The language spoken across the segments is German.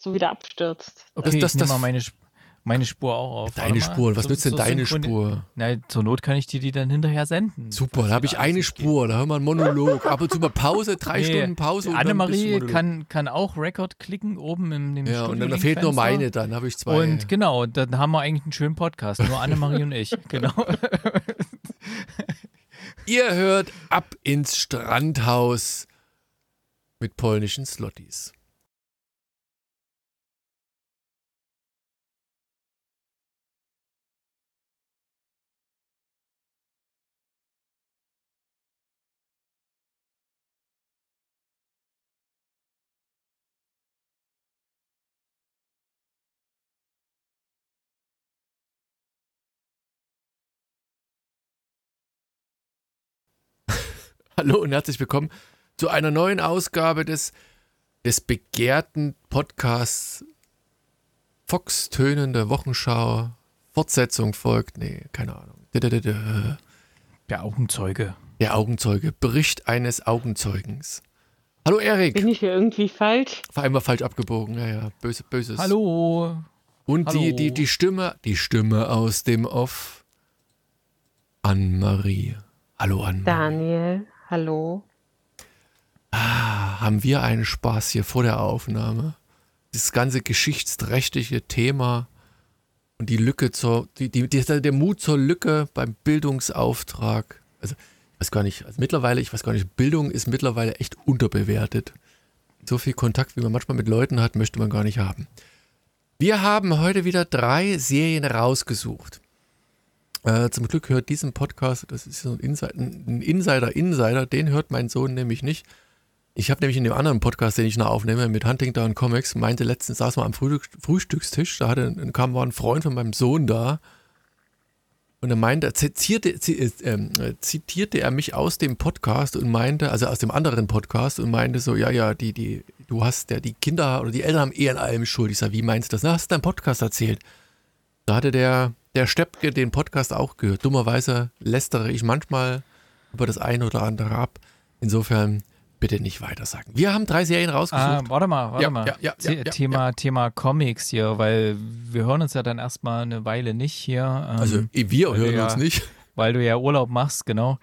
so wieder abstürzt. Okay, das, das, ich nehme mal meine, meine Spur auch auf. Deine Spur, was so, nützt denn so deine Spur? Na, zur Not kann ich dir die dann hinterher senden. Super, da habe ich eine Spur, da haben wir einen Monolog. Ab und zu mal Pause, drei nee, Stunden Pause. Annemarie kann, kann auch Record klicken oben im, im Ja, und dann fehlt nur meine, dann habe ich zwei. Und genau, dann haben wir eigentlich einen schönen Podcast, nur Annemarie und ich. Genau. Ihr hört ab ins Strandhaus mit polnischen Slotties. Hallo und herzlich willkommen zu einer neuen Ausgabe des, des begehrten Podcasts Fox tönende Wochenschau. Fortsetzung folgt. Nee, keine Ahnung. Der Augenzeuge. Der Augenzeuge. Bericht eines Augenzeugens. Hallo Erik. Bin ich hier irgendwie falsch? War einmal falsch abgebogen. Ja, ja. Böse, böses. Hallo. Und Hallo. Die, die, die Stimme, die Stimme aus dem Off. Anne-Marie. Hallo Anne. Daniel. Hallo. Ah, haben wir einen Spaß hier vor der Aufnahme. Das ganze geschichtsträchtige Thema und die Lücke zur, die, die, der Mut zur Lücke beim Bildungsauftrag. Also, ich weiß gar nicht, also mittlerweile, ich weiß gar nicht, Bildung ist mittlerweile echt unterbewertet. So viel Kontakt, wie man manchmal mit Leuten hat, möchte man gar nicht haben. Wir haben heute wieder drei Serien rausgesucht. Äh, zum Glück hört diesen Podcast, das ist so ein Insider, ein Insider, Insider, den hört mein Sohn nämlich nicht. Ich habe nämlich in dem anderen Podcast, den ich noch aufnehme, mit Huntington Comics, meinte letztens, saß mal am Frühstückstisch, da hatte, kam war ein Freund von meinem Sohn da und er meinte, zitierte, äh, zitierte er mich aus dem Podcast und meinte, also aus dem anderen Podcast und meinte so, ja, ja, die, die, du hast ja, die Kinder oder die Eltern haben eh an allem Schuld. Ich sage, wie meinst du das? Na, hast du deinen Podcast erzählt? Da hatte der der Steppke den Podcast auch gehört. Dummerweise lästere ich manchmal über das eine oder andere ab. Insofern bitte nicht weiter sagen. Wir haben drei Serien rausgesucht. Ah, warte mal, warte ja, mal. Ja, ja, Thema, Thema Comics hier, weil wir hören uns ja dann erstmal eine Weile nicht hier. Ähm, also wir hören uns nicht. Weil du ja Urlaub machst, genau.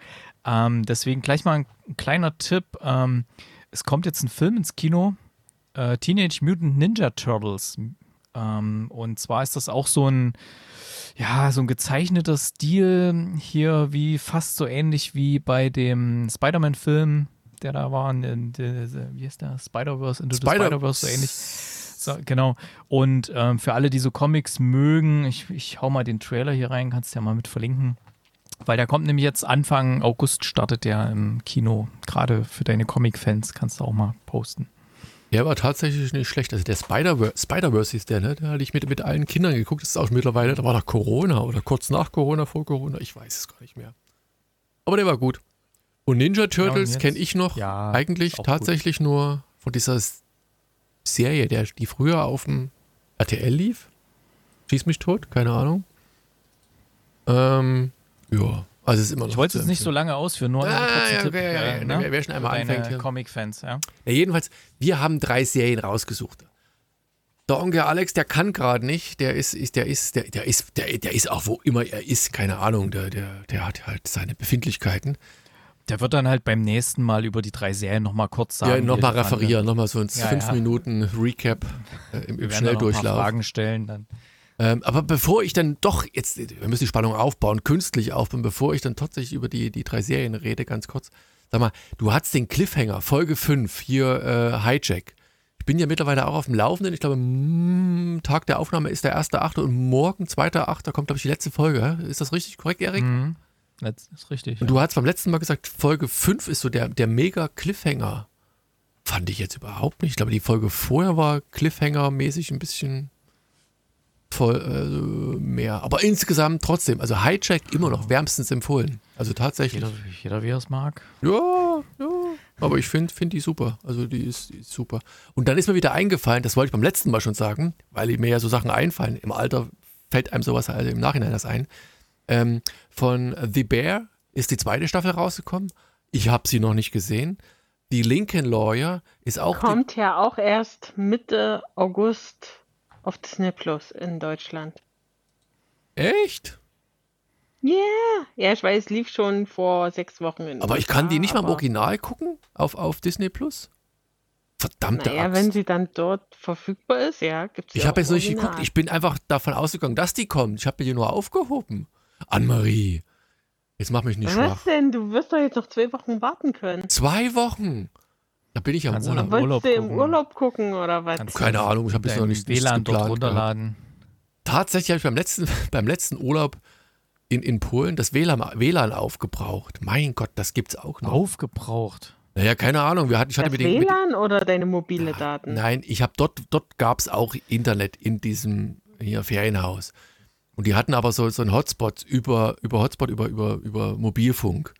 Ähm, deswegen gleich mal ein, ein kleiner Tipp. Ähm, es kommt jetzt ein Film ins Kino. Äh, Teenage Mutant Ninja Turtles. Ähm, und zwar ist das auch so ein ja, so ein gezeichneter Stil hier, wie fast so ähnlich wie bei dem Spider-Man-Film, der da war, in, wie heißt der? Spider-Verse, Into Spider the Spider-Verse, so ähnlich. So, genau. Und ähm, für alle, die so Comics mögen, ich, ich hau mal den Trailer hier rein, kannst du ja mal mit verlinken. Weil der kommt nämlich jetzt Anfang August, startet der im Kino. Gerade für deine Comic-Fans kannst du auch mal posten. Der war tatsächlich nicht schlecht. Also der Spider-Verse Spider ist der, ne? Da hatte ich mit, mit allen Kindern geguckt. Das ist auch mittlerweile, da war nach Corona oder kurz nach Corona, vor Corona. Ich weiß es gar nicht mehr. Aber der war gut. Und Ninja Turtles ja, kenne ich noch ja, eigentlich tatsächlich gut. nur von dieser Serie, der, die früher auf dem RTL lief. Schieß mich tot, keine Ahnung. Ähm, ja. Also ist immer noch ich wollte es nicht so lange ausführen, nur ah, einen kurzen ja, Tipp. Okay, ja, ja, ne? Wer schon einmal anfängt. Comic-Fans, ja. ja. Jedenfalls, wir haben drei Serien rausgesucht. Der Onkel Alex, der kann gerade nicht, der ist, ist, der ist, der, der ist, der, der ist auch wo immer er ist, keine Ahnung, der, der, der hat halt seine Befindlichkeiten. Der wird dann halt beim nächsten Mal über die drei Serien nochmal kurz sagen. Ja, nochmal referieren, nochmal so ein ja, fünf Minuten Recap äh, im, im Schnelldurchlauf. Fragen stellen dann. Ähm, aber bevor ich dann doch, jetzt, wir müssen die Spannung aufbauen, künstlich aufbauen, bevor ich dann tatsächlich über die, die drei Serien rede, ganz kurz. Sag mal, du hattest den Cliffhanger, Folge 5, hier äh, Hijack. Ich bin ja mittlerweile auch auf dem Laufenden. Ich glaube, mm, Tag der Aufnahme ist der 1.8. und morgen, 2.8. kommt, glaube ich, die letzte Folge. Ist das richtig korrekt, Erik? Mhm. Das ist richtig. Und ja. du hast beim letzten Mal gesagt, Folge 5 ist so der, der mega Cliffhanger. Fand ich jetzt überhaupt nicht. Ich glaube, die Folge vorher war Cliffhanger-mäßig ein bisschen voll äh, mehr. Aber insgesamt trotzdem, also Hijack immer noch wärmstens empfohlen. Also tatsächlich. Jeder, jeder wie er es mag. Ja, ja. Aber ich finde find die super. Also die ist, die ist, super. Und dann ist mir wieder eingefallen, das wollte ich beim letzten Mal schon sagen, weil mir ja so Sachen einfallen. Im Alter fällt einem sowas halt im Nachhinein das ein. Ähm, von The Bear ist die zweite Staffel rausgekommen. Ich habe sie noch nicht gesehen. die Lincoln Lawyer ist auch. Kommt ja auch erst Mitte August auf Disney Plus in Deutschland. Echt? Yeah. Ja, ich weiß, lief schon vor sechs Wochen in Aber ich USA, kann die nicht mal im Original gucken auf, auf Disney Plus? Verdammte Naja, Axt. wenn sie dann dort verfügbar ist, ja, gibt es Ich habe jetzt noch nicht geguckt. Ich bin einfach davon ausgegangen, dass die kommt. Ich habe die nur aufgehoben. Anne-Marie, jetzt mach mich nicht Was schwach. denn? Du wirst doch jetzt noch zwei Wochen warten können. Zwei Wochen. Da bin ich am Kannst du Urlaub. Im Wolltest Urlaub du im gucken. Urlaub gucken oder was? Kannst Keine Ahnung, ich habe jetzt noch nicht nichts WLAN dort runterladen. Tatsächlich habe ich beim letzten, beim letzten Urlaub in, in Polen das WLAN, WLAN aufgebraucht. Mein Gott, das gibt's auch noch. Aufgebraucht. Naja, keine Ahnung. Wir hatten, ich hatte das mit den, mit, WLAN oder deine mobile Daten? Nein, ich habe dort, dort gab es auch Internet in diesem hier Ferienhaus. Und die hatten aber so, so einen Hotspot über, über Hotspot, über, über, über Mobilfunk.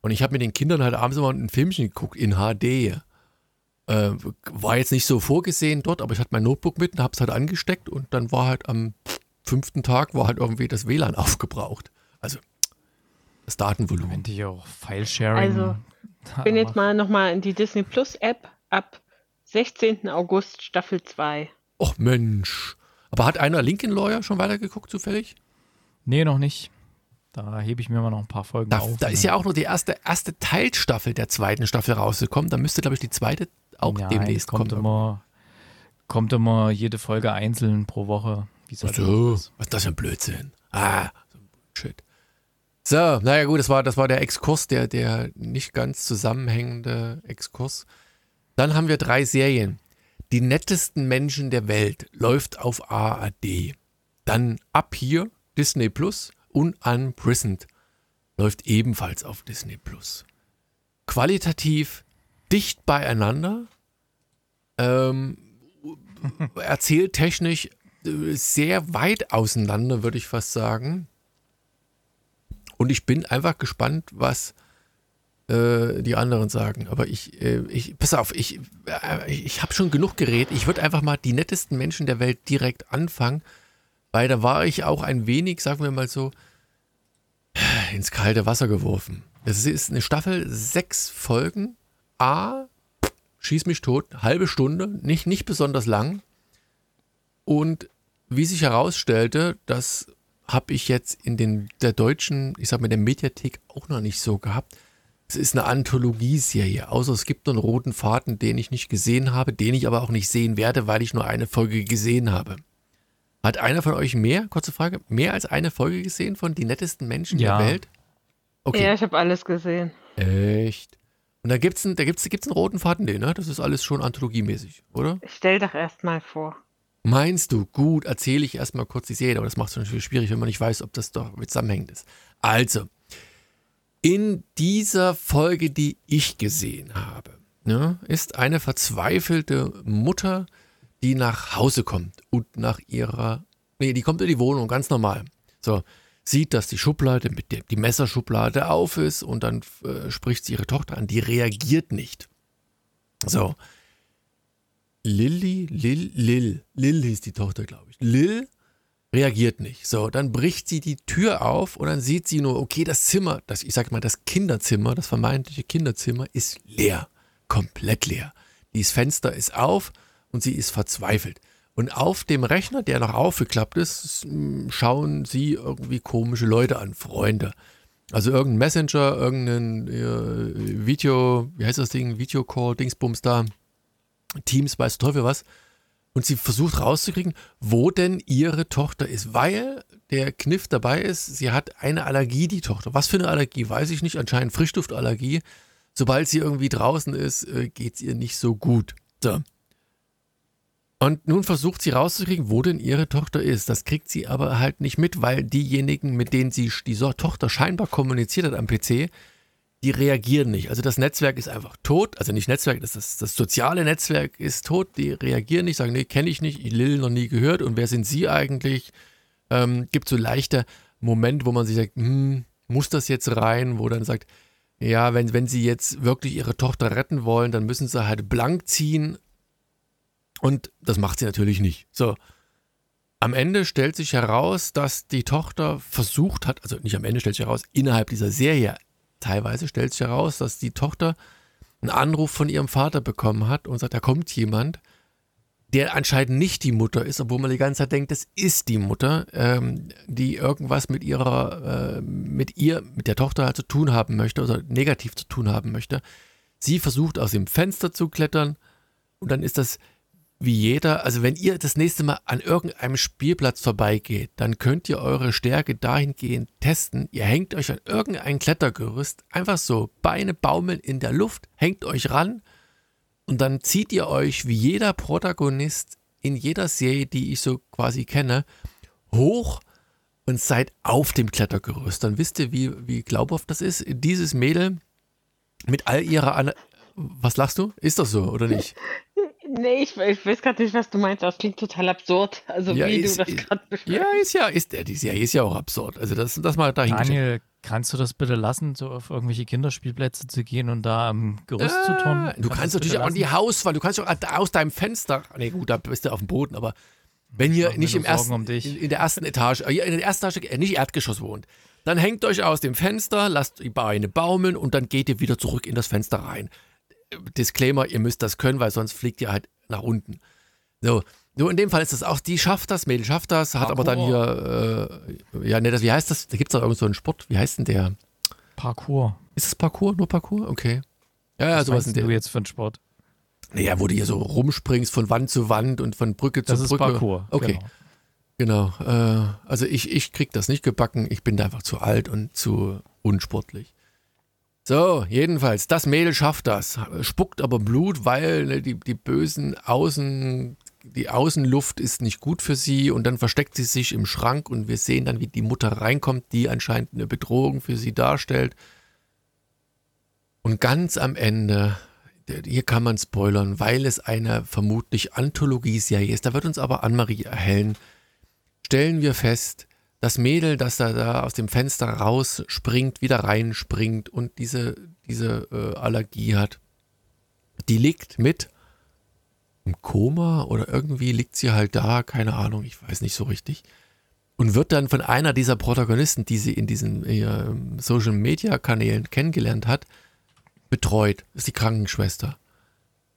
Und ich habe mit den Kindern halt abends immer ein Filmchen geguckt in HD. Äh, war jetzt nicht so vorgesehen dort, aber ich hatte mein Notebook mit und habe es halt angesteckt und dann war halt am fünften Tag war halt irgendwie das WLAN aufgebraucht. Also das Datenvolumen. Wenn die auch File-Sharing. Also, Ich bin jetzt mal nochmal in die Disney Plus App ab 16. August Staffel 2. Och Mensch. Aber hat einer Lincoln Lawyer schon weitergeguckt zufällig? Nee, noch nicht. Da hebe ich mir mal noch ein paar Folgen Da, auf. da ist ja auch nur die erste, erste Teilstaffel der zweiten Staffel rausgekommen. Da müsste, glaube ich, die zweite auch Nein, demnächst kommt immer, kommt immer jede Folge einzeln pro Woche. Wie so, was ist das für ein Blödsinn? Ah, Bullshit. So, naja gut, das war, das war der Exkurs, der, der nicht ganz zusammenhängende Exkurs. Dann haben wir drei Serien. Die nettesten Menschen der Welt läuft auf ARD. Dann ab hier Disney Plus und Unprisoned läuft ebenfalls auf Disney Plus. Qualitativ dicht beieinander, ähm, erzähltechnisch äh, sehr weit auseinander, würde ich fast sagen. Und ich bin einfach gespannt, was äh, die anderen sagen. Aber ich, äh, ich pass auf, ich, äh, ich habe schon genug geredet. Ich würde einfach mal die nettesten Menschen der Welt direkt anfangen, weil da war ich auch ein wenig, sagen wir mal so, ins kalte Wasser geworfen. Es ist eine Staffel, sechs Folgen. A, schieß mich tot, halbe Stunde, nicht, nicht besonders lang. Und wie sich herausstellte, das habe ich jetzt in den, der deutschen, ich sag mal, der Mediathek auch noch nicht so gehabt. Es ist eine Anthologieserie, außer es gibt noch einen roten Faden, den ich nicht gesehen habe, den ich aber auch nicht sehen werde, weil ich nur eine Folge gesehen habe. Hat einer von euch mehr, kurze Frage, mehr als eine Folge gesehen von Die nettesten Menschen Ja. der Welt? Okay. Ja, ich habe alles gesehen. Echt? Und da gibt's einen, da gibt's, gibt's einen roten Faden, nee, ne? Das ist alles schon anthologiemäßig, oder? Stell doch erst mal vor. Meinst du? Gut, erzähle ich erstmal kurz die Serie, aber das macht es natürlich schwierig, wenn man nicht weiß, ob das doch mit zusammenhängend ist. Also, in dieser Folge, die ich gesehen habe, ne, ist eine verzweifelte Mutter, die nach Hause kommt und nach ihrer, nee, die kommt in die Wohnung, ganz normal. So, sieht, dass die Schublade die Messerschublade auf ist und dann äh, spricht sie ihre Tochter an, die reagiert nicht. So, Lilly, Lil, Lil, Lil hieß die Tochter, glaube ich. Lil reagiert nicht. So, dann bricht sie die Tür auf und dann sieht sie nur, okay, das Zimmer, das, ich sag mal, das Kinderzimmer, das vermeintliche Kinderzimmer ist leer. Komplett leer. Dieses Fenster ist auf und sie ist verzweifelt. Und auf dem Rechner, der noch aufgeklappt ist, schauen sie irgendwie komische Leute an, Freunde. Also irgendein Messenger, irgendein äh, Video, wie heißt das Ding, Videocall, Dingsbums da. Teams, weiß der Teufel was. Und sie versucht rauszukriegen, wo denn ihre Tochter ist. Weil der Kniff dabei ist, sie hat eine Allergie, die Tochter. Was für eine Allergie, weiß ich nicht. Anscheinend Frischduftallergie. Sobald sie irgendwie draußen ist, geht es ihr nicht so gut. So. Und nun versucht sie rauszukriegen, wo denn ihre Tochter ist. Das kriegt sie aber halt nicht mit, weil diejenigen, mit denen sie die Tochter scheinbar kommuniziert hat am PC, die reagieren nicht. Also das Netzwerk ist einfach tot. Also nicht Netzwerk, das, das, das soziale Netzwerk ist tot. Die reagieren nicht, sagen, nee, kenne ich nicht, ich Lil noch nie gehört. Und wer sind Sie eigentlich? Ähm, gibt so leichter Moment, wo man sich sagt, hm, muss das jetzt rein? Wo dann sagt, ja, wenn, wenn Sie jetzt wirklich Ihre Tochter retten wollen, dann müssen Sie halt blank ziehen. Und das macht sie natürlich nicht. So. Am Ende stellt sich heraus, dass die Tochter versucht hat, also nicht am Ende stellt sich heraus, innerhalb dieser Serie teilweise stellt sich heraus, dass die Tochter einen Anruf von ihrem Vater bekommen hat und sagt, da kommt jemand, der anscheinend nicht die Mutter ist, obwohl man die ganze Zeit denkt, das ist die Mutter, ähm, die irgendwas mit ihrer, äh, mit ihr, mit der Tochter zu tun haben möchte oder negativ zu tun haben möchte. Sie versucht aus dem Fenster zu klettern und dann ist das wie jeder, also wenn ihr das nächste Mal an irgendeinem Spielplatz vorbeigeht, dann könnt ihr eure Stärke dahingehend testen. Ihr hängt euch an irgendein Klettergerüst, einfach so, Beine baumeln in der Luft, hängt euch ran und dann zieht ihr euch wie jeder Protagonist in jeder Serie, die ich so quasi kenne, hoch und seid auf dem Klettergerüst. Dann wisst ihr, wie, wie glaubhaft das ist. Dieses Mädel mit all ihrer... An Was lachst du? Ist das so oder nicht? Nee, ich, ich weiß gerade nicht, was du meinst. Das klingt total absurd. Also ja, wie ist, du das gerade beschreibst. Ja, ist ja, ist, die Serie ist ja auch absurd. Also das, das mal dahin Daniel, kannst du das bitte lassen, so auf irgendwelche Kinderspielplätze zu gehen und da am Gerüst äh, zu turnen? Du kannst, kannst natürlich auch in die Hauswahl, du kannst auch aus deinem Fenster, nee gut, da bist du auf dem Boden, aber wenn ihr nicht im ersten, um in, in, der ersten Etage, äh, in der ersten Etage, äh, nicht Erdgeschoss wohnt, dann hängt euch aus dem Fenster, lasst die Beine baumeln und dann geht ihr wieder zurück in das Fenster rein. Disclaimer, ihr müsst das können, weil sonst fliegt ihr halt nach unten. So, nur in dem Fall ist das auch, die schafft das, Mädel schafft das, hat Parkour. aber dann hier, äh, ja, ne, das, wie heißt das? Da gibt es doch irgend so einen Sport, wie heißt denn der? Parkour. Ist es Parkour? Nur Parkour? Okay. Ja, ja, Was sowas in der. du jetzt für einen Sport? Naja, wo du hier so rumspringst von Wand zu Wand und von Brücke zu das Brücke. Das ist Parkour. Okay. Genau. genau. Äh, also ich, ich krieg das nicht gebacken. Ich bin da einfach zu alt und zu unsportlich. So, jedenfalls, das Mädel schafft das, spuckt aber Blut, weil ne, die, die bösen Außen, die Außenluft ist nicht gut für sie und dann versteckt sie sich im Schrank und wir sehen dann, wie die Mutter reinkommt, die anscheinend eine Bedrohung für sie darstellt. Und ganz am Ende, hier kann man spoilern, weil es eine vermutlich Anthologieserie ist, da wird uns aber Annemarie erhellen, stellen wir fest, das Mädel, das da, da aus dem Fenster rausspringt, wieder reinspringt und diese, diese äh, Allergie hat, die liegt mit im Koma oder irgendwie liegt sie halt da, keine Ahnung, ich weiß nicht so richtig. Und wird dann von einer dieser Protagonisten, die sie in diesen äh, Social Media Kanälen kennengelernt hat, betreut. Das ist die Krankenschwester.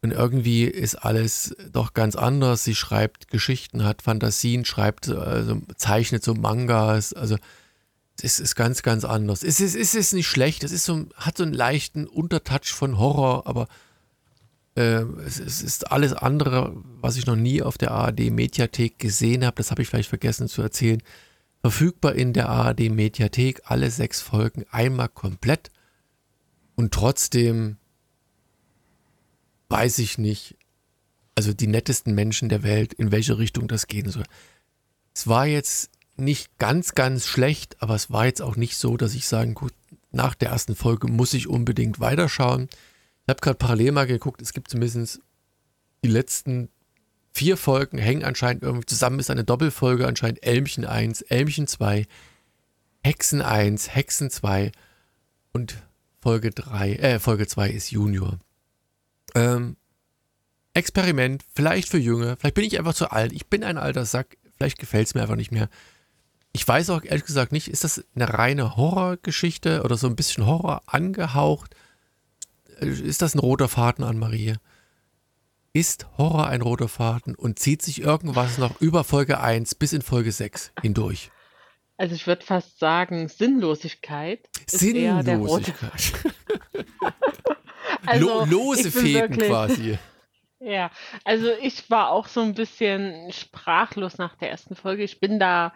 Und irgendwie ist alles doch ganz anders. Sie schreibt Geschichten, hat Fantasien, schreibt, also zeichnet so Mangas. Also es ist ganz, ganz anders. Es ist, es ist nicht schlecht. Es ist so, hat so einen leichten Untertouch von Horror, aber äh, es, es, ist alles andere, was ich noch nie auf der ARD-Mediathek gesehen habe. Das habe ich vielleicht vergessen zu erzählen. Verfügbar in der ARD-Mediathek, alle sechs Folgen einmal komplett. Und trotzdem weiß ich nicht, also die nettesten Menschen der Welt, in welche Richtung das gehen soll. Es war jetzt nicht ganz, ganz schlecht, aber es war jetzt auch nicht so, dass ich sagen, gut, nach der ersten Folge muss ich unbedingt weiterschauen. Ich habe gerade parallel mal geguckt, es gibt zumindest die letzten vier Folgen hängen anscheinend irgendwie zusammen, ist eine Doppelfolge, anscheinend Elmchen 1, Elmchen 2, Hexen 1, Hexen 2 und Folge 3, äh, Folge 2 ist Junior. Ähm, Experiment, vielleicht für Junge, vielleicht bin ich einfach zu alt, ich bin ein alter Sack, vielleicht gefällt es mir einfach nicht mehr. Ich weiß auch ehrlich gesagt nicht, ist das eine reine Horrorgeschichte oder so ein bisschen Horror angehaucht? Ist das ein roter Faden an Marie? Ist Horror ein roter Faden und zieht sich irgendwas noch über Folge 1 bis in Folge 6 hindurch? Also ich würde fast sagen, Sinnlosigkeit Sinnlosigkeit. Also, lose Fäden wirklich, quasi. Ja, also ich war auch so ein bisschen sprachlos nach der ersten Folge. Ich bin da,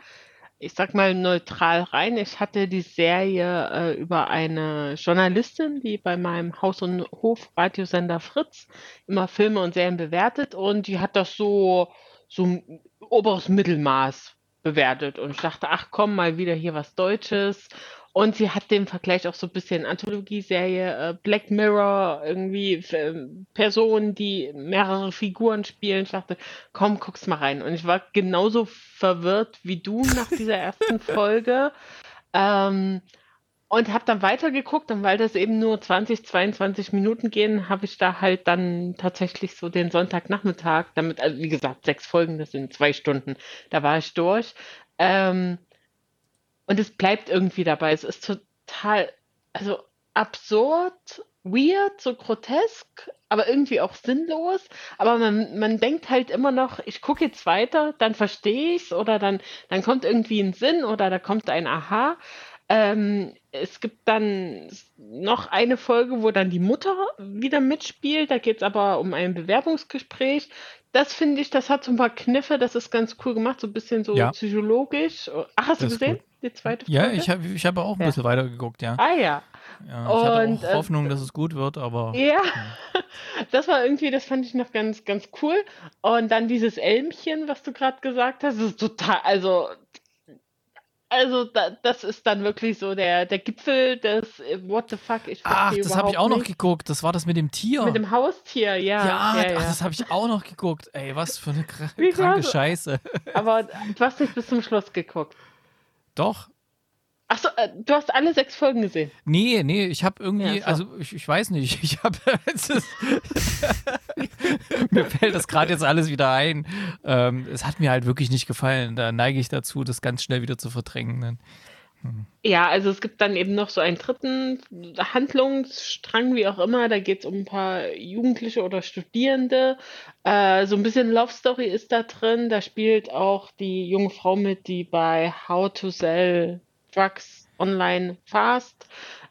ich sag mal, neutral rein. Ich hatte die Serie äh, über eine Journalistin, die bei meinem Haus- und Hofradiosender Fritz immer Filme und Serien bewertet und die hat das so, so oberes Mittelmaß bewertet. Und ich dachte, ach komm, mal wieder hier was Deutsches. Und sie hat den Vergleich auch so ein bisschen Anthologieserie, äh, Black Mirror, irgendwie äh, Personen, die mehrere Figuren spielen. Ich dachte, komm, guck's mal rein. Und ich war genauso verwirrt wie du nach dieser ersten Folge. Ähm, und habe dann weitergeguckt und weil das eben nur 20, 22 Minuten gehen, habe ich da halt dann tatsächlich so den Sonntagnachmittag, damit, also wie gesagt, sechs Folgen, das sind zwei Stunden, da war ich durch. Ähm, und es bleibt irgendwie dabei. Es ist total, also absurd, weird, so grotesk, aber irgendwie auch sinnlos. Aber man, man denkt halt immer noch, ich gucke jetzt weiter, dann verstehe ich es oder dann, dann kommt irgendwie ein Sinn oder da kommt ein Aha. Ähm, es gibt dann noch eine Folge, wo dann die Mutter wieder mitspielt. Da geht es aber um ein Bewerbungsgespräch. Das finde ich, das hat so ein paar Kniffe, das ist ganz cool gemacht, so ein bisschen so Ja. psychologisch. Ach, hast du Das ist gesehen? gut. Die zweite Folge? Ja, ich habe ich hab auch ein Ja. bisschen weitergeguckt, ja. Ah ja. ja ich hatte Und, auch äh, Hoffnung, dass es gut wird, aber Ja, das war irgendwie, das fand ich noch ganz, ganz cool. Und dann dieses Elmchen, was du gerade gesagt hast, ist total, also, also da, das ist dann wirklich so der, der Gipfel des äh, What the fuck, ich Ach, das habe ich auch noch nicht. geguckt. Das war das mit dem Tier. Mit dem Haustier, ja. ja, ja, ach, ja. das habe ich auch noch geguckt. Ey, was für eine kr Wie kranke. Scheiße. Aber du hast nicht bis zum Schluss geguckt. Doch. Achso, äh, du hast alle sechs Folgen gesehen. Nee, nee, ich habe irgendwie, Ja, so. also ich, ich weiß nicht, ich habe, mir fällt das gerade jetzt alles wieder ein. Ähm, es hat mir halt wirklich nicht gefallen. Da neige ich dazu, das ganz schnell wieder zu verdrängen. Dann. Ja, also es gibt dann eben noch so einen dritten Handlungsstrang, wie auch immer. Da geht es um ein paar Jugendliche oder Studierende. Äh, so ein bisschen Love Story ist da drin. Da spielt auch die junge Frau mit, die bei How to Sell Drugs Online Fast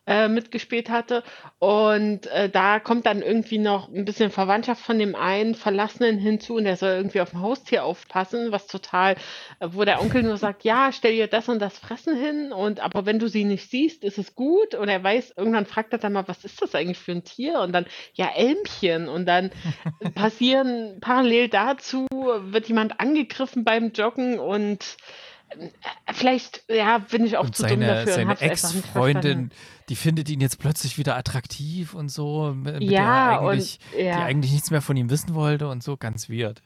äh, mitgespielt hatte. Und äh, da kommt dann irgendwie noch ein bisschen Verwandtschaft von dem einen Verlassenen hinzu und der soll irgendwie auf dem Haustier aufpassen, was total, äh, wo der Onkel nur sagt, ja, stell ihr das und das Fressen hin und aber wenn du sie nicht siehst, ist es gut. Und er weiß, irgendwann fragt er dann mal, was ist das eigentlich für ein Tier? Und dann, ja, Elmchen. Und dann passieren parallel dazu, wird jemand angegriffen beim Joggen und vielleicht, ja, bin ich auch Und zu dumm seine, dafür und seine. Ex-Freundin, die findet ihn jetzt plötzlich wieder attraktiv und so, mit, Ja, der eigentlich, und ja. die eigentlich nichts mehr von ihm wissen wollte und so, ganz weird.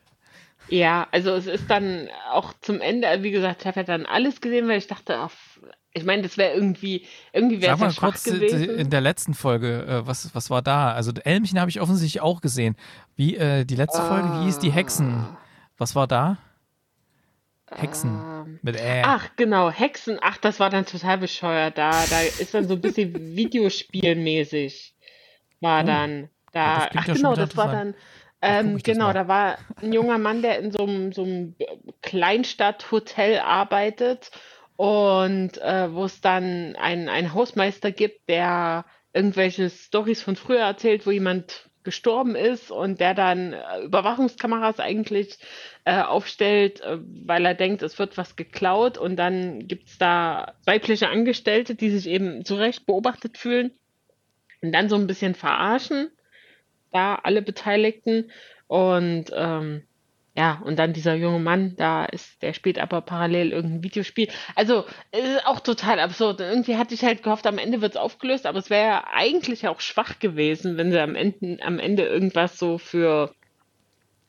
Ja, also es ist dann auch zum Ende, wie gesagt, ich habe ja dann alles gesehen, weil ich dachte, ach, ich meine, das wäre irgendwie, irgendwie wäre es ja kurz äh, gewesen. in der letzten Folge, äh, was, was war da? Also Elmchen habe ich offensichtlich auch gesehen. Wie äh, die letzte Folge, wie hieß die Hexen? Was war da? Hexen. Ähm, Mit Ä. Ach, genau, Hexen. Ach, das war dann total bescheuert. Da, da ist dann so ein bisschen Videospielmäßig. War Oh. dann. Da, ach ja genau, das war dann. Ähm, das genau, da war ein junger Mann, der in so einem, so einem Kleinstadthotel arbeitet und äh, wo es dann einen, Hausmeister gibt, der irgendwelche Storys von früher erzählt, wo jemand gestorben ist und der dann äh, Überwachungskameras eigentlich äh, aufstellt, äh, weil er denkt, es wird was geklaut und dann gibt es da weibliche Angestellte, die sich eben zu Recht beobachtet fühlen und dann so ein bisschen verarschen, da alle Beteiligten und ähm, ja, und dann dieser junge Mann, da ist, der spielt aber parallel irgendein Videospiel. Also, ist auch total absurd. Irgendwie hatte ich halt gehofft, am Ende wird es aufgelöst, aber es wäre ja eigentlich auch schwach gewesen, wenn sie am Ende, am Ende irgendwas so für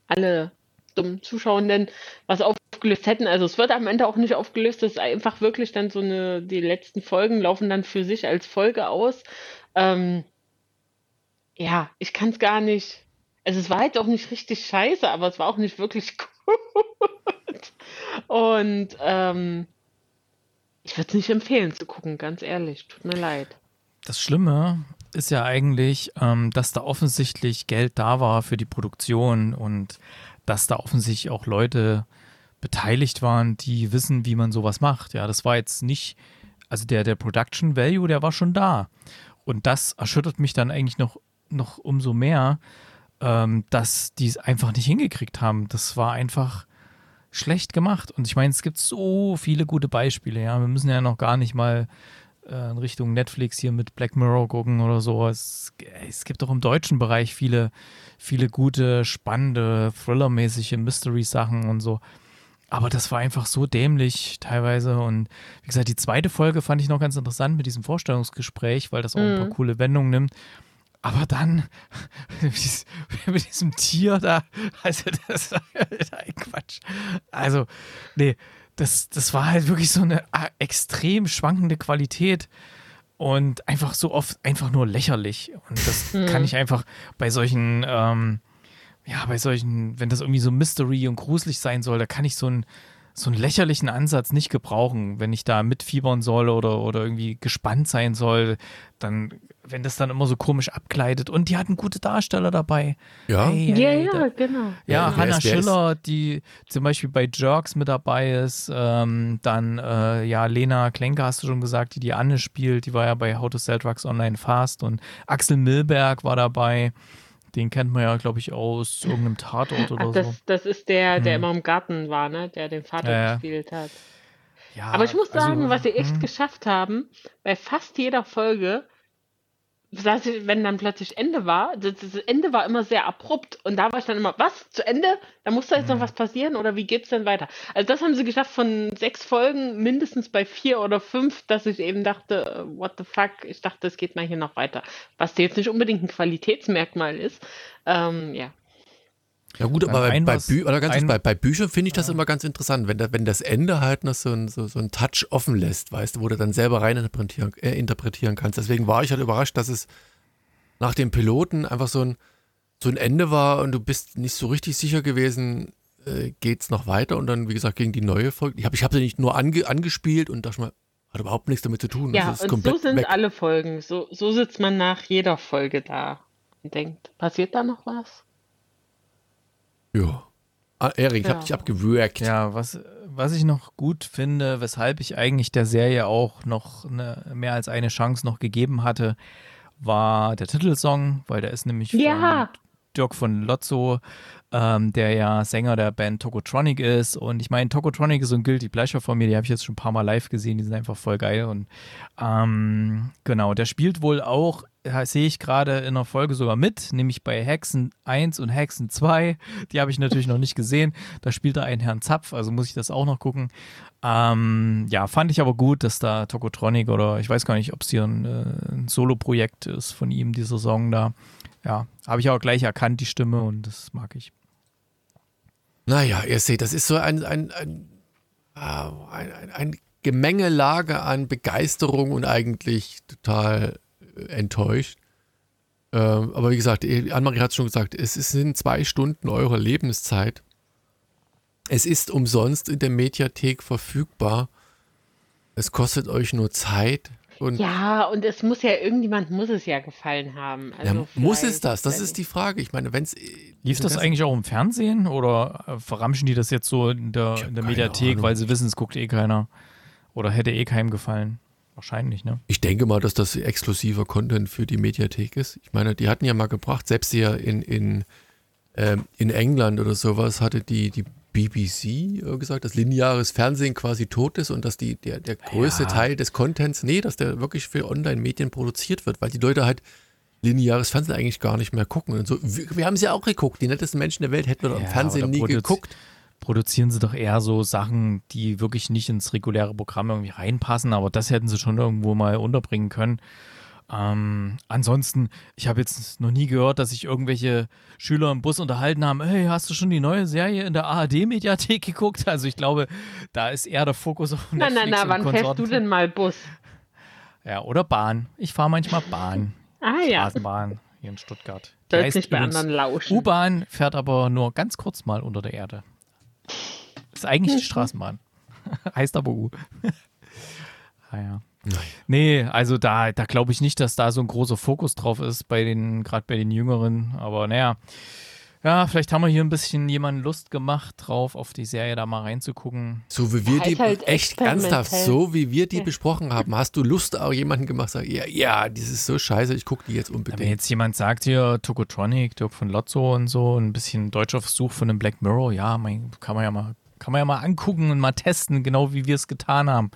alle dummen Zuschauenden was aufgelöst hätten. Also es wird am Ende auch nicht aufgelöst, es ist einfach wirklich dann so eine, die letzten Folgen laufen dann für sich als Folge aus. Ähm, ja, ich kann es gar nicht. Also es war jetzt auch nicht richtig scheiße, aber es war auch nicht wirklich gut. Und ähm, ich würde es nicht empfehlen zu gucken, ganz ehrlich. Tut mir leid. Das Schlimme ist ja eigentlich, ähm, dass da offensichtlich Geld da war für die Produktion und dass da offensichtlich auch Leute beteiligt waren, die wissen, wie man sowas macht. Ja, das war jetzt nicht, also der, der Production Value, der war schon da. Und das erschüttert mich dann eigentlich noch, noch umso mehr, ähm, dass die es einfach nicht hingekriegt haben. Das war einfach schlecht gemacht. Und ich meine, es gibt so viele gute Beispiele. Ja, wir müssen ja noch gar nicht mal in Richtung Netflix hier mit Black Mirror gucken oder so. Es, es gibt auch im deutschen Bereich viele, viele gute, spannende, thrillermäßige Mystery-Sachen und so. Aber das war einfach so dämlich teilweise. Und wie gesagt, die zweite Folge fand ich noch ganz interessant mit diesem Vorstellungsgespräch, weil das auch ein paar Mhm. coole Wendungen nimmt. Aber dann mit diesem Tier da, also das ein Quatsch. Also, nee, das, das war halt wirklich so eine ah, extrem schwankende Qualität und einfach so oft einfach nur lächerlich. Und das Mhm. kann ich einfach bei solchen, ähm, ja, bei solchen, wenn das irgendwie so Mystery und gruselig sein soll, da kann ich so ein, so einen lächerlichen Ansatz nicht gebrauchen, wenn ich da mitfiebern soll oder, oder irgendwie gespannt sein soll, dann, wenn das dann immer so komisch abgleitet und die hatten gute Darsteller dabei. Ja, ja, ja, da, genau. Ja, Wer Hannah ist- wer ist- Schiller, die zum Beispiel bei Jerks mit dabei ist. Ähm, dann, äh, ja, Lena Klenke hast du schon gesagt, die die Anne spielt. Die war ja bei How to Sell Drugs Online Fast. Und Axel Milberg war dabei. Den kennt man ja, glaube ich, aus irgendeinem Tatort oder Ach, das, so. das ist der, der Hm. immer im Garten war, ne? Der den Vater Ja, gespielt hat. Ja, Aber ich muss also, sagen, was sie echt hm. geschafft haben, bei fast jeder Folge, saß ich- wenn dann plötzlich Ende war, das, das Ende war immer sehr abrupt und da war ich dann immer, was, zu Ende? Da muss da jetzt noch Mhm. was passieren oder wie geht's denn weiter? Also das haben sie geschafft von sechs Folgen, mindestens bei vier oder fünf, dass ich eben dachte, äh, what the fuck, ich dachte, es geht mal hier noch weiter. Was jetzt nicht unbedingt ein Qualitätsmerkmal ist. Ähm, ja. Ja gut, aber bei, bei, Bü oder ganz ein- ehrlich, bei, bei Büchern finde ich das immer ganz interessant, wenn, da, wenn das Ende halt noch so ein, so, so ein Touch offen lässt, weißt du, wo du dann selber rein interpretieren, äh, interpretieren kannst. Deswegen war ich halt überrascht, dass es nach dem Piloten einfach so ein, so ein Ende war und du bist nicht so richtig sicher gewesen, äh, geht's noch weiter und dann, wie gesagt, gegen die neue Folge. Ich habe ich hab sie nicht nur ange, angespielt und dachte mal, hat überhaupt nichts damit zu tun. Ja, ist und so sind weg. alle Folgen. So, so sitzt man nach jeder Folge da und denkt, passiert da noch was? Ja. Ah, Erik, ich Ja. habe dich abgewürgt. Ja, was, was ich noch gut finde, weshalb ich eigentlich der Serie auch noch eine, mehr als eine Chance noch gegeben hatte, war der Titelsong, weil der ist nämlich Ja. von Dirk von Lotzo, ähm, der ja Sänger der Band Tokotronic ist. Und ich meine, Tokotronic ist so ein Guilty Pleasure von mir, die habe ich jetzt schon ein paar Mal live gesehen, die sind einfach voll geil. Und ähm, genau, der spielt wohl auch, sehe ich gerade in einer Folge sogar mit, nämlich bei Hexen 1 und Hexen 2. Die habe ich natürlich noch nicht gesehen. Da spielt er einen Herrn Zapf, also muss ich das auch noch gucken. Ähm, ja, fand ich aber gut, dass da Tokotronic oder ich weiß gar nicht, ob es hier ein, äh, ein Solo-Projekt ist von ihm, dieser Song da. Ja, habe ich auch gleich erkannt, die Stimme und das mag ich. Naja, ihr seht, das ist so ein, ein, ein, ah, ein, ein, Gemengelage an Begeisterung und eigentlich total äh, enttäuscht. Ähm, aber wie gesagt, eh, Annemarie hat es schon gesagt, es ist- sind zwei Stunden eurer Lebenszeit. Es ist umsonst in der Mediathek verfügbar. Es kostet euch nur Zeit. Und Ja, und es muss ja, irgendjemand muss es ja gefallen haben. Also ja, muss es das? Das ist die Frage. Ich meine, wenn es. Lief das eigentlich auch im Fernsehen oder äh, verramschen die das jetzt so in der, in der Mediathek, Ahnung. weil sie wissen, es guckt eh keiner? Oder hätte eh keinem gefallen? Wahrscheinlich, ne? Ich denke mal, dass das exklusiver Content für die Mediathek ist. Ich meine, die hatten ja mal gebracht, selbst hier in, in, ähm, in England oder sowas hatte die, die BBC äh, gesagt, dass lineares Fernsehen quasi tot ist und dass die, der, der größte Ja. Teil des Contents, nee, dass der wirklich für Online-Medien produziert wird, weil die Leute halt lineares Fernsehen eigentlich gar nicht mehr gucken. Und so, wir, wir haben es ja auch geguckt. Die nettesten Menschen der Welt hätten wir doch im Ja, Fernsehen nie geguckt. Produzieren sie doch eher so Sachen, die wirklich nicht ins reguläre Programm irgendwie reinpassen, aber das hätten sie schon irgendwo mal unterbringen können. Ähm, ansonsten, ich habe jetzt noch nie gehört, dass sich irgendwelche Schüler im Bus unterhalten haben, hey, hast du schon die neue Serie in der ARD-Mediathek geguckt? Also ich glaube, da ist eher der Fokus auf Netflix na, na, und wann fährst du denn mal Bus? Ja, oder Bahn. Ich fahre manchmal Bahn. Ah ja, Straßenbahn hier in Stuttgart. Sollst nicht bei anderen lauschen. U-Bahn fährt aber nur ganz kurz mal unter der Erde. Ist eigentlich die Straßenbahn. heißt aber U. ah, ja. Nee, also da, da glaube ich nicht, dass da so ein großer Fokus drauf ist, bei den, gerade bei den Jüngeren. Aber naja, ja, vielleicht haben wir hier ein bisschen jemanden Lust gemacht drauf, auf die Serie da mal reinzugucken. So wie wir Ja, die, halt echt ernsthaft, so wie wir die Ja. besprochen haben, hast du Lust, auch jemanden gemacht, sag, ja, ja, das ist so scheiße, ich gucke die jetzt Wenn unbedingt. jetzt jemand sagt hier, Tokotronic, Dirk von Lotso und so, ein bisschen deutscher Versuch von dem Black Mirror, ja, mein, kann man ja mal, kann man ja mal angucken und mal testen, genau wie wir es getan haben.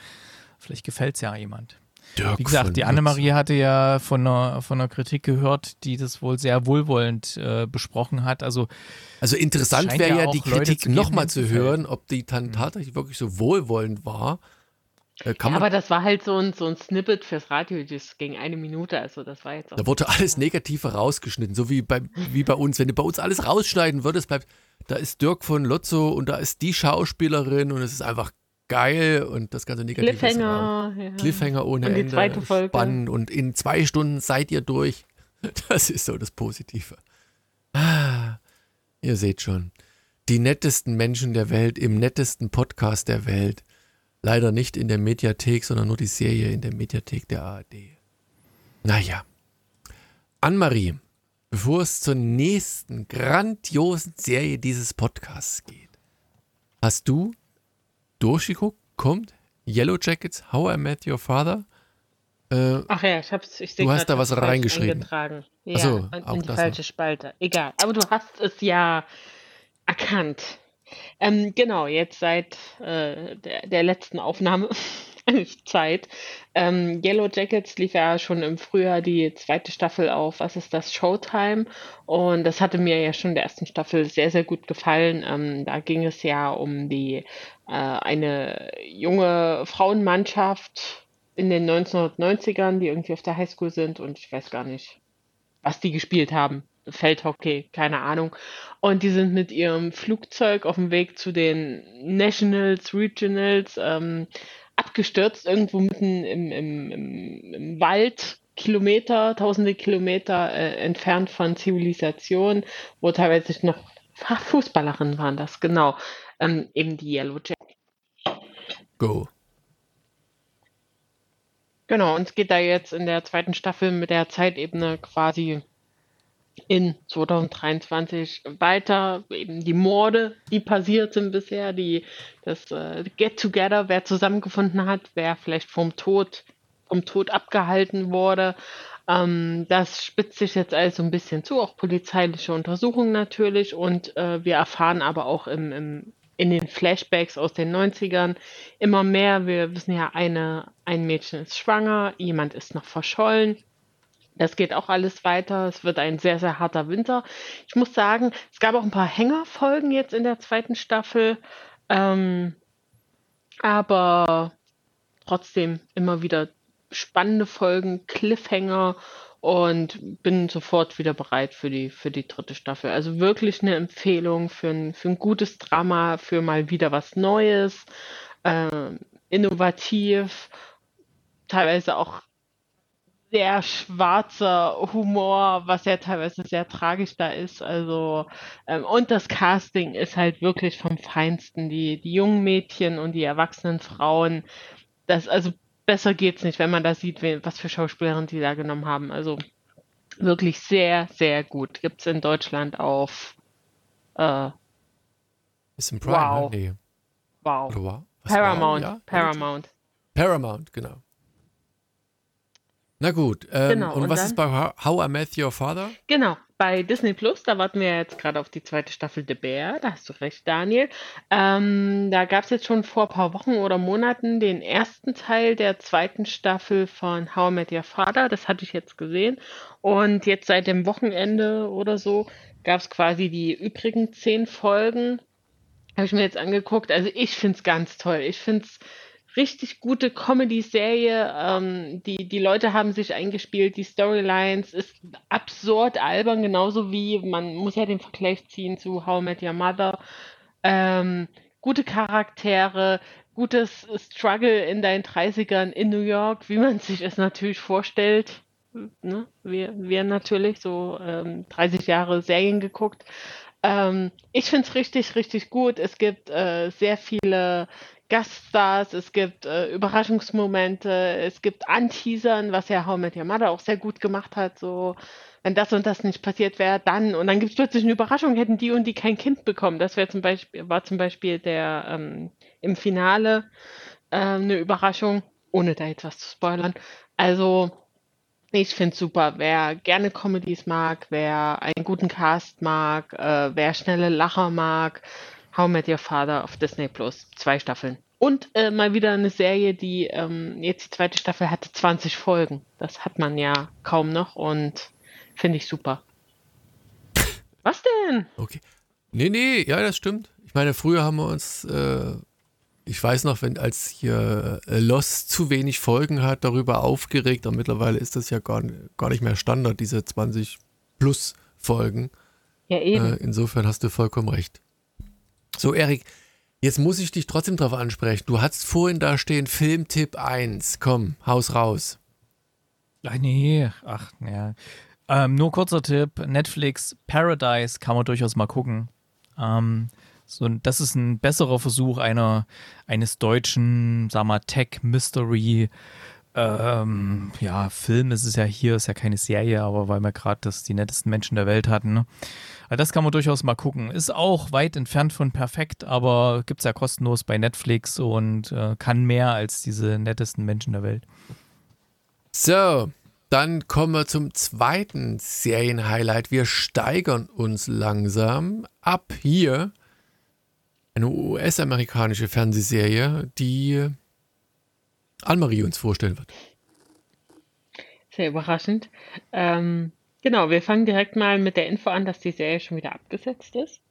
Vielleicht gefällt es ja jemand. Dirk Wie gesagt, die. Annemarie hatte ja von einer, von einer Kritik gehört, die das wohl sehr wohlwollend äh, besprochen hat. Also Also interessant wäre ja ja die Kritik nochmal zu hören, ob die dann tatsächlich wirklich so wohlwollend war. Äh, kann Ja, aber das war halt so ein, so ein Snippet fürs Radio, das ging eine Minute, also das war jetzt auch. da wurde alles Negative rausgeschnitten, so wie bei, wie bei uns. Wenn du bei uns alles rausschneiden würdest, bleibt, da ist Dirk von Lotzo und da ist die Schauspielerin und es ist einfach geil und das ganze Negative. Cliffhanger. Ja. Cliffhanger ohne Und die Ende, zweite Folge. spannend und in zwei Stunden seid ihr durch. Das ist so das Positive. Ah, ihr seht schon. die nettesten Menschen der Welt im nettesten Podcast der Welt. Leider nicht in der Mediathek, sondern nur die Serie in der Mediathek der ARD. Naja. Anne-Marie, bevor es zur nächsten grandiosen Serie dieses Podcasts geht, hast du durchgeguckt? Kommt Yellow Jackets, How I Met Your Father? Äh, Ach ja, ich hab's. Ich du hast da was reingeschrieben. Eingetragen. Ja, so, in die falsche noch. Spalte. Egal. Aber du hast es ja erkannt. Ähm, genau, jetzt seit äh, der, der, letzten Aufnahme Zeit. Ähm, Yellow Jackets lief ja schon im Frühjahr die zweite Staffel auf, was ist das, Showtime. Und das hatte mir ja schon der ersten Staffel sehr, sehr gut gefallen. Ähm, da ging es ja um die äh, eine junge Frauenmannschaft in den 1990ern, die irgendwie auf der Highschool sind und ich weiß gar nicht, was die gespielt haben. Feldhockey, keine Ahnung. Und die sind mit ihrem Flugzeug auf dem Weg zu den Nationals, Regionals ähm, abgestürzt, irgendwo mitten im, im, im, im Wald, Kilometer, tausende Kilometer äh, entfernt von Zivilisation, wo teilweise noch Fußballerinnen waren das, genau. Ähm, eben die Yellow Jackets. Go. Genau, und es geht da jetzt in der zweiten Staffel mit der Zeitebene quasi in 2023 weiter. Eben die Morde, die passiert sind bisher, die, das äh, Get-Together, wer zusammengefunden hat, wer vielleicht vom Tod, vom Tod abgehalten wurde. Ähm, das spitzt sich jetzt alles so ein bisschen zu, auch polizeiliche Untersuchungen natürlich. Und äh, wir erfahren aber auch im, im in den Flashbacks aus den 90ern immer mehr. Wir wissen ja, eine, ein Mädchen ist schwanger, jemand ist noch verschollen. Das geht auch alles weiter. Es wird ein sehr, sehr harter Winter. Ich muss sagen, es gab auch ein paar Hängerfolgen jetzt in der zweiten Staffel. Ähm, aber trotzdem immer wieder spannende Folgen, Cliffhanger und bin sofort wieder bereit für die, für die dritte Staffel. Also wirklich eine Empfehlung für ein, für ein gutes Drama, für mal wieder was Neues, äh, innovativ, teilweise auch sehr schwarzer Humor, was ja teilweise sehr tragisch da ist. Also, ähm, und das Casting ist halt wirklich vom Feinsten. Die, die jungen Mädchen und die erwachsenen Frauen, das, also besser geht's nicht, wenn man da sieht, was für Schauspielerinnen die da genommen haben. Also wirklich sehr, sehr gut. Gibt's in Deutschland auf äh, ist im Prime, wow. Ne? Nee. Wow. wow. Paramount. Ja? Paramount. Paramount, genau. Na gut, ähm, genau, und, und, was dann, ist bei How I Met Your Father? Genau, bei Disney Plus, da warten wir jetzt gerade auf die zweite Staffel The Bear, da hast du recht, Daniel. Ähm, da gab es jetzt schon vor ein paar Wochen oder Monaten den ersten Teil der zweiten Staffel von How I Met Your Father, das hatte ich jetzt gesehen. Und jetzt seit dem Wochenende oder so gab es quasi die übrigen zehn Folgen. Habe ich mir jetzt angeguckt. Also ich finde es ganz toll. Ich finde es richtig gute Comedy-Serie. Ähm, die, die Leute haben sich eingespielt, die Storylines ist absurd albern, genauso wie, man muss ja den Vergleich ziehen zu How I Met Your Mother. Ähm, gute Charaktere, gutes Struggle in deinen 30ern in New York, wie man sich es natürlich vorstellt. Ne? Wir, wir natürlich so ähm, 30 Jahre Serien geguckt. Ähm, ich finde es richtig, richtig gut. Es gibt äh, sehr viele Gaststars, es gibt äh, Überraschungsmomente, es gibt Anteasern, was ja How Met Your Mother auch sehr gut gemacht hat, so wenn das und das nicht passiert wäre, dann und dann gibt es plötzlich eine Überraschung, hätten die und die kein Kind bekommen. Das wäre zum Beispiel, war zum Beispiel der ähm, im Finale äh, eine Überraschung, ohne da jetzt was zu spoilern. Also ich finde es super. Wer gerne Comedies mag, wer einen guten Cast mag, äh, wer schnelle Lacher mag, How Met Your Father auf Disney Plus. Zwei Staffeln. Und äh, mal wieder eine Serie, die ähm, jetzt die zweite Staffel hatte 20 Folgen. Das hat man ja kaum noch und finde ich super. Was denn? Okay. Nee, nee, ja, das stimmt. Ich meine, früher haben wir uns, äh, ich weiß noch, wenn als hier äh, Lost zu wenig Folgen hat, darüber aufgeregt. Und mittlerweile ist das ja gar, gar nicht mehr Standard, diese 20 plus Folgen. Ja, eben. Äh, insofern hast du vollkommen recht. So, Erik, jetzt muss ich dich trotzdem darauf ansprechen. Du hattest vorhin da stehen Filmtipp 1. Komm, haus raus. Ach nee, ach, ja. Ähm, nur kurzer Tipp: Netflix Paradise kann man durchaus mal gucken. Ähm, So, das ist ein besserer Versuch einer, eines deutschen, sag mal, Tech-Mystery- ähm, ja, Film ist es ja hier, ist ja keine Serie, aber weil wir gerade die nettesten Menschen der Welt hatten. Ne? Also das kann man durchaus mal gucken. Ist auch weit entfernt von perfekt, aber gibt es ja kostenlos bei Netflix und äh, kann mehr als diese nettesten Menschen der Welt. So, dann kommen wir zum zweiten Serienhighlight. Wir steigern uns langsam ab hier. Eine US-amerikanische Fernsehserie, die Anne-Marie uns vorstellen wird. Sehr überraschend. Ähm, genau, wir fangen direkt mal mit der Info an, dass die Serie schon wieder abgesetzt ist.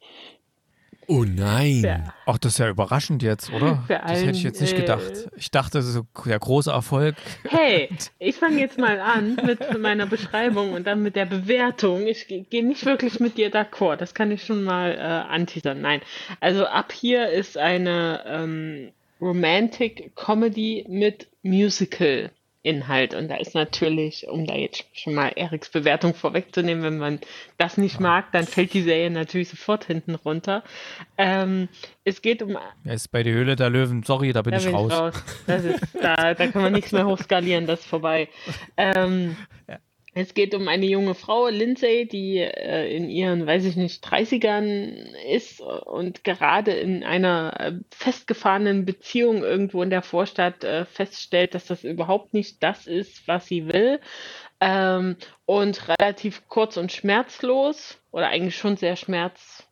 Oh nein. Ja. Ach, das ist ja überraschend jetzt, oder? Für das hätte ich jetzt nicht allen, gedacht. äh, Ich dachte, das ist so der große Erfolg. Hey, ich fange jetzt mal an mit meiner Beschreibung und dann mit der Bewertung. Ich ge- gehe nicht wirklich mit dir d'accord. Das kann ich schon mal äh, anteasern. Nein, also ab hier ist eine ähm, Romantic Comedy mit Musical. Inhalt. Und da ist natürlich, um da jetzt schon mal Eriks Bewertung vorwegzunehmen, wenn man das nicht mag, dann fällt die Serie natürlich sofort hinten runter. Ähm, es geht um Er ist bei der Höhle der Löwen. Sorry, da bin da ich bin raus. ich raus. Das ist, da, da kann man nichts mehr hochskalieren, das ist vorbei. Ähm, Es geht um eine junge Frau, Lindsay, die äh, in ihren, weiß ich nicht, 30ern ist und gerade in einer äh, festgefahrenen Beziehung irgendwo in der Vorstadt äh, feststellt, dass das überhaupt nicht das ist, was sie will. Ähm, und relativ kurz und schmerzlos, oder eigentlich schon sehr schmerz,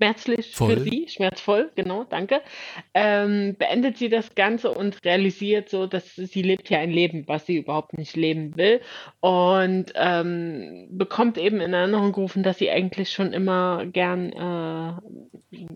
schmerzlich Voll. für sie, schmerzvoll, genau, danke, ähm, beendet sie das Ganze und realisiert so, dass sie lebt ja ein Leben, was sie überhaupt nicht leben will und ähm, bekommt eben in Erinnerung gerufen, dass sie eigentlich schon immer gern äh,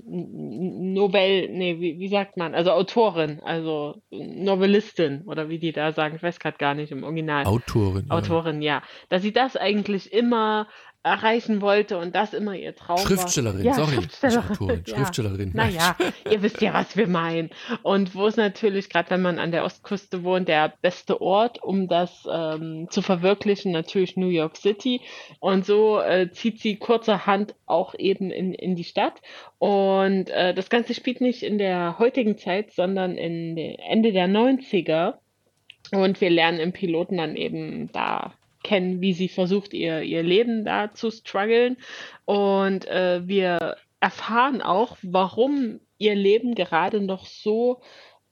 Novell, nee, wie, wie sagt man, also Autorin, also Novellistin oder wie die da sagen, ich weiß gerade gar nicht im Original. Autorin. ja. Autorin, ja. Dass sie das eigentlich immer erreichen wollte und das immer ihr Traum Schriftstellerin, war. Ja, sorry. Schriftstellerin. Autorin, ja. Schriftstellerin. Naja, ihr wisst ja, was wir meinen. Und wo es natürlich, gerade wenn man an der Ostküste wohnt, der beste Ort, um das ähm, zu verwirklichen, natürlich New York City. Und so äh, zieht sie kurzerhand auch eben in, in die Stadt. Und äh, das Ganze spielt nicht in der heutigen Zeit, sondern in Ende der 90er. Und wir lernen im Piloten dann eben da kennen, wie sie versucht, ihr, ihr Leben da zu strugglen. Und äh, wir erfahren auch, warum ihr Leben gerade noch so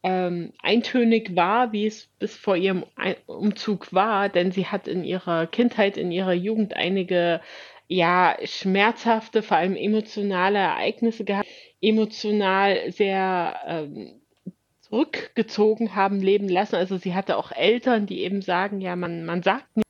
ähm, eintönig war, wie es bis vor ihrem Umzug war, denn sie hat in ihrer Kindheit, in ihrer Jugend einige ja schmerzhafte, vor allem emotionale Ereignisse gehabt, emotional sehr ähm, zurückgezogen haben leben lassen. Also sie hatte auch Eltern, die eben sagen, ja, man, man sagt nicht,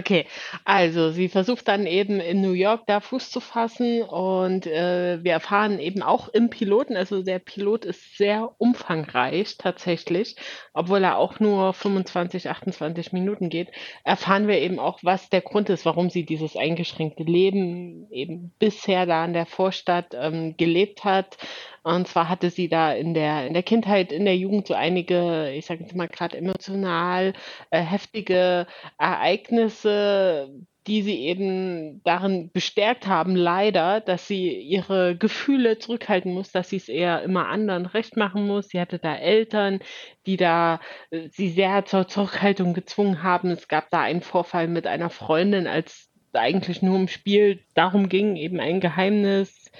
Okay, also sie versucht dann eben in New York da Fuß zu fassen und äh, wir erfahren eben auch im Piloten, also der Pilot ist sehr umfangreich tatsächlich, obwohl er auch nur 25, 28 Minuten geht, erfahren wir eben auch, was der Grund ist, warum sie dieses eingeschränkte Leben eben bisher da in der Vorstadt ähm, gelebt hat. Und zwar hatte sie da in der, in der Kindheit, in der Jugend so einige, ich sage jetzt mal gerade emotional äh, heftige Ereignisse, die sie eben darin bestärkt haben, leider, dass sie ihre Gefühle zurückhalten muss, dass sie es eher immer anderen recht machen muss. Sie hatte da Eltern, die da äh, sie sehr zur Zurückhaltung gezwungen haben. Es gab da einen Vorfall mit einer Freundin, als eigentlich nur im Spiel darum ging, eben ein Geheimnis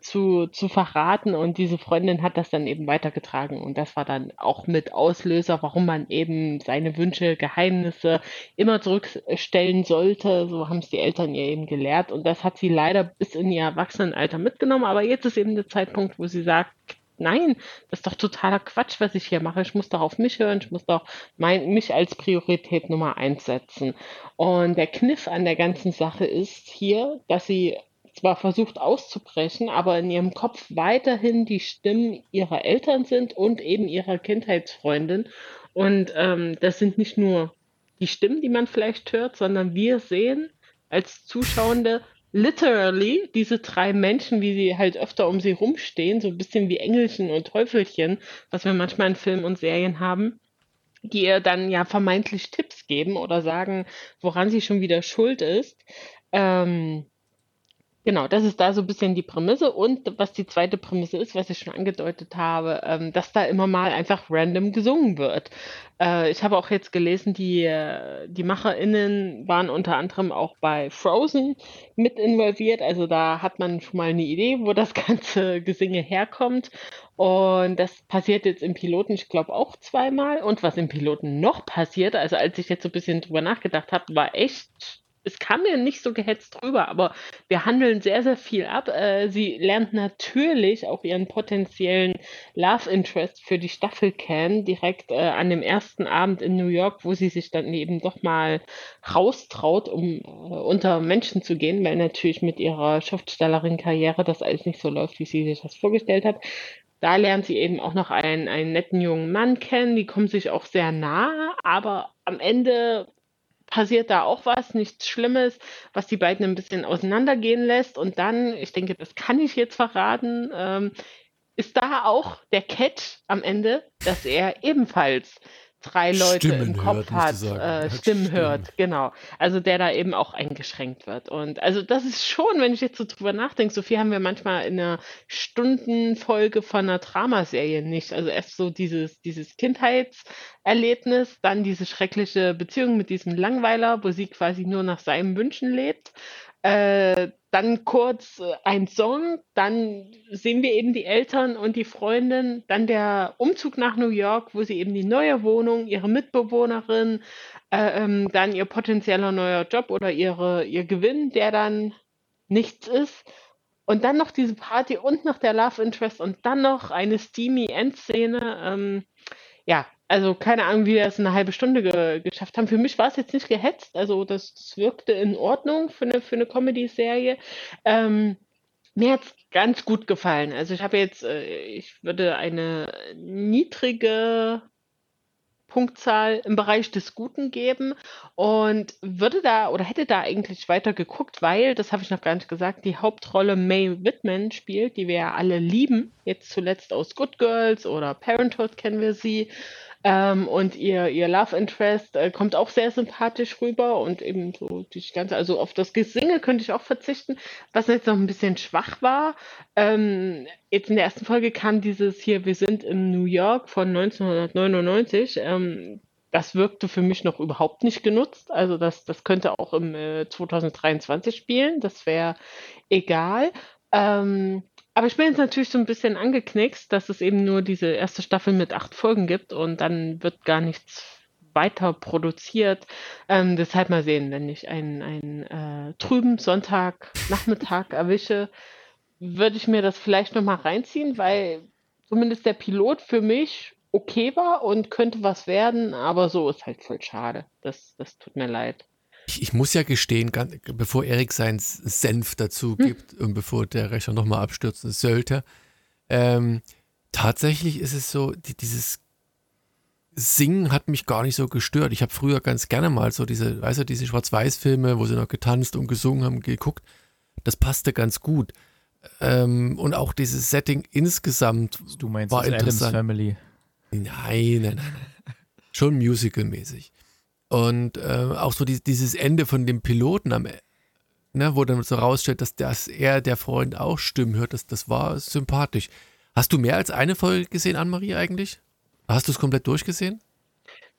zu, zu verraten und diese Freundin hat das dann eben weitergetragen und das war dann auch mit Auslöser, warum man eben seine Wünsche, Geheimnisse immer zurückstellen sollte. So haben es die Eltern ihr eben gelehrt und das hat sie leider bis in ihr Erwachsenenalter mitgenommen, aber jetzt ist eben der Zeitpunkt, wo sie sagt, nein, das ist doch totaler Quatsch, was ich hier mache. Ich muss doch auf mich hören, ich muss doch mein, mich als Priorität Nummer eins setzen. Und der Kniff an der ganzen Sache ist hier, dass sie zwar versucht auszubrechen, aber in ihrem Kopf weiterhin die Stimmen ihrer Eltern sind und eben ihrer Kindheitsfreundin. Und ähm, das sind nicht nur die Stimmen, die man vielleicht hört, sondern wir sehen als Zuschauende, literally diese drei Menschen, wie sie halt öfter um sie rumstehen, so ein bisschen wie Engelchen und Teufelchen, was wir manchmal in Filmen und Serien haben, die ihr dann ja vermeintlich Tipps geben oder sagen, woran sie schon wieder schuld ist. Ähm, Genau, das ist da so ein bisschen die Prämisse. Und was die zweite Prämisse ist, was ich schon angedeutet habe, ähm, dass da immer mal einfach random gesungen wird. Äh, ich habe auch jetzt gelesen, die, äh, die MacherInnen waren unter anderem auch bei Frozen mit involviert. Also da hat man schon mal eine Idee, wo das ganze Gesinge herkommt. Und das passiert jetzt im Piloten, ich glaube, auch zweimal. Und was im Piloten noch passiert, also als ich jetzt so ein bisschen drüber nachgedacht habe, war echt es kam mir nicht so gehetzt drüber, aber wir handeln sehr, sehr viel ab. Äh, sie lernt natürlich auch ihren potenziellen Love Interest für die Staffel kennen, direkt äh, an dem ersten Abend in New York, wo sie sich dann eben doch mal raustraut, um äh, unter Menschen zu gehen, weil natürlich mit ihrer Schriftstellerin-Karriere das alles nicht so läuft, wie sie sich das vorgestellt hat. Da lernt sie eben auch noch einen, einen netten jungen Mann kennen. Die kommen sich auch sehr nah, aber am Ende passiert da auch was, nichts Schlimmes, was die beiden ein bisschen auseinandergehen lässt. Und dann, ich denke, das kann ich jetzt verraten, ähm, ist da auch der Catch am Ende, dass er ebenfalls drei Leute Stimmen im Kopf hört, hat, äh, Stimmen. hört, genau. Also der da eben auch eingeschränkt wird. Und also das ist schon, wenn ich jetzt so drüber nachdenke, so viel haben wir manchmal in einer Stundenfolge von einer Dramaserie nicht. Also erst so dieses, dieses Kindheitserlebnis, dann diese schreckliche Beziehung mit diesem Langweiler, wo sie quasi nur nach seinen Wünschen lebt. Äh, dann kurz äh, ein Song, dann sehen wir eben die Eltern und die Freundin, dann der Umzug nach New York, wo sie eben die neue Wohnung, ihre Mitbewohnerin, äh, ähm, dann ihr potenzieller neuer Job oder ihre, ihr Gewinn, der dann nichts ist. Und dann noch diese Party und noch der Love Interest und dann noch eine steamy Endszene. Ähm, ja, also keine Ahnung, wie wir es in einer halben Stunde ge geschafft haben. Für mich war es jetzt nicht gehetzt, also das, das wirkte in Ordnung für eine, für eine Comedy-Serie. Ähm, mir hat es ganz gut gefallen. Also ich habe jetzt, äh, ich würde eine niedrige Punktzahl im Bereich des Guten geben und würde da oder hätte da eigentlich weiter geguckt, weil, das habe ich noch gar nicht gesagt, die Hauptrolle Mae Whitman spielt, die wir ja alle lieben. Jetzt zuletzt aus Good Girls oder Parenthood kennen wir sie. Ähm, und ihr, ihr Love Interest äh, kommt auch sehr sympathisch rüber und eben so die ganze, also auf das Gesinge könnte ich auch verzichten, was jetzt noch ein bisschen schwach war. Ähm, jetzt in der ersten Folge kam dieses hier, wir sind in New York von 1999. Ähm, das wirkte für mich noch überhaupt nicht genutzt. Also das, das könnte auch im äh, 2023 spielen. Das wäre egal. Ähm, aber ich bin jetzt natürlich so ein bisschen angeknickst, dass es eben nur diese erste Staffel mit acht Folgen gibt und dann wird gar nichts weiter produziert. Ähm, deshalb mal sehen, wenn ich einen, einen äh, trüben Sonntagnachmittag erwische, würde ich mir das vielleicht nochmal reinziehen, weil zumindest der Pilot für mich okay war und könnte was werden, aber so ist halt voll schade. Das, das tut mir leid. Ich, ich muss ja gestehen, ganz, bevor Erik seinen Senf dazu gibt und bevor der Rechner nochmal abstürzen sollte, ähm, tatsächlich ist es so, die, dieses Singen hat mich gar nicht so gestört. Ich habe früher ganz gerne mal so diese, weißt du, diese Schwarz-Weiß-Filme, wo sie noch getanzt und gesungen haben, geguckt. Das passte ganz gut. Ähm, und auch dieses Setting insgesamt Du meinst war das Adams interessant. Family. Nein, nein, nein. Schon musical-mäßig. Und äh, auch so die, dieses Ende von dem Piloten am E- ne, wo dann so rausstellt, dass, dass er, der Freund, auch Stimmen hört, das, das war sympathisch. Hast du mehr als eine Folge gesehen, Anne-Marie, eigentlich? Hast du es komplett durchgesehen?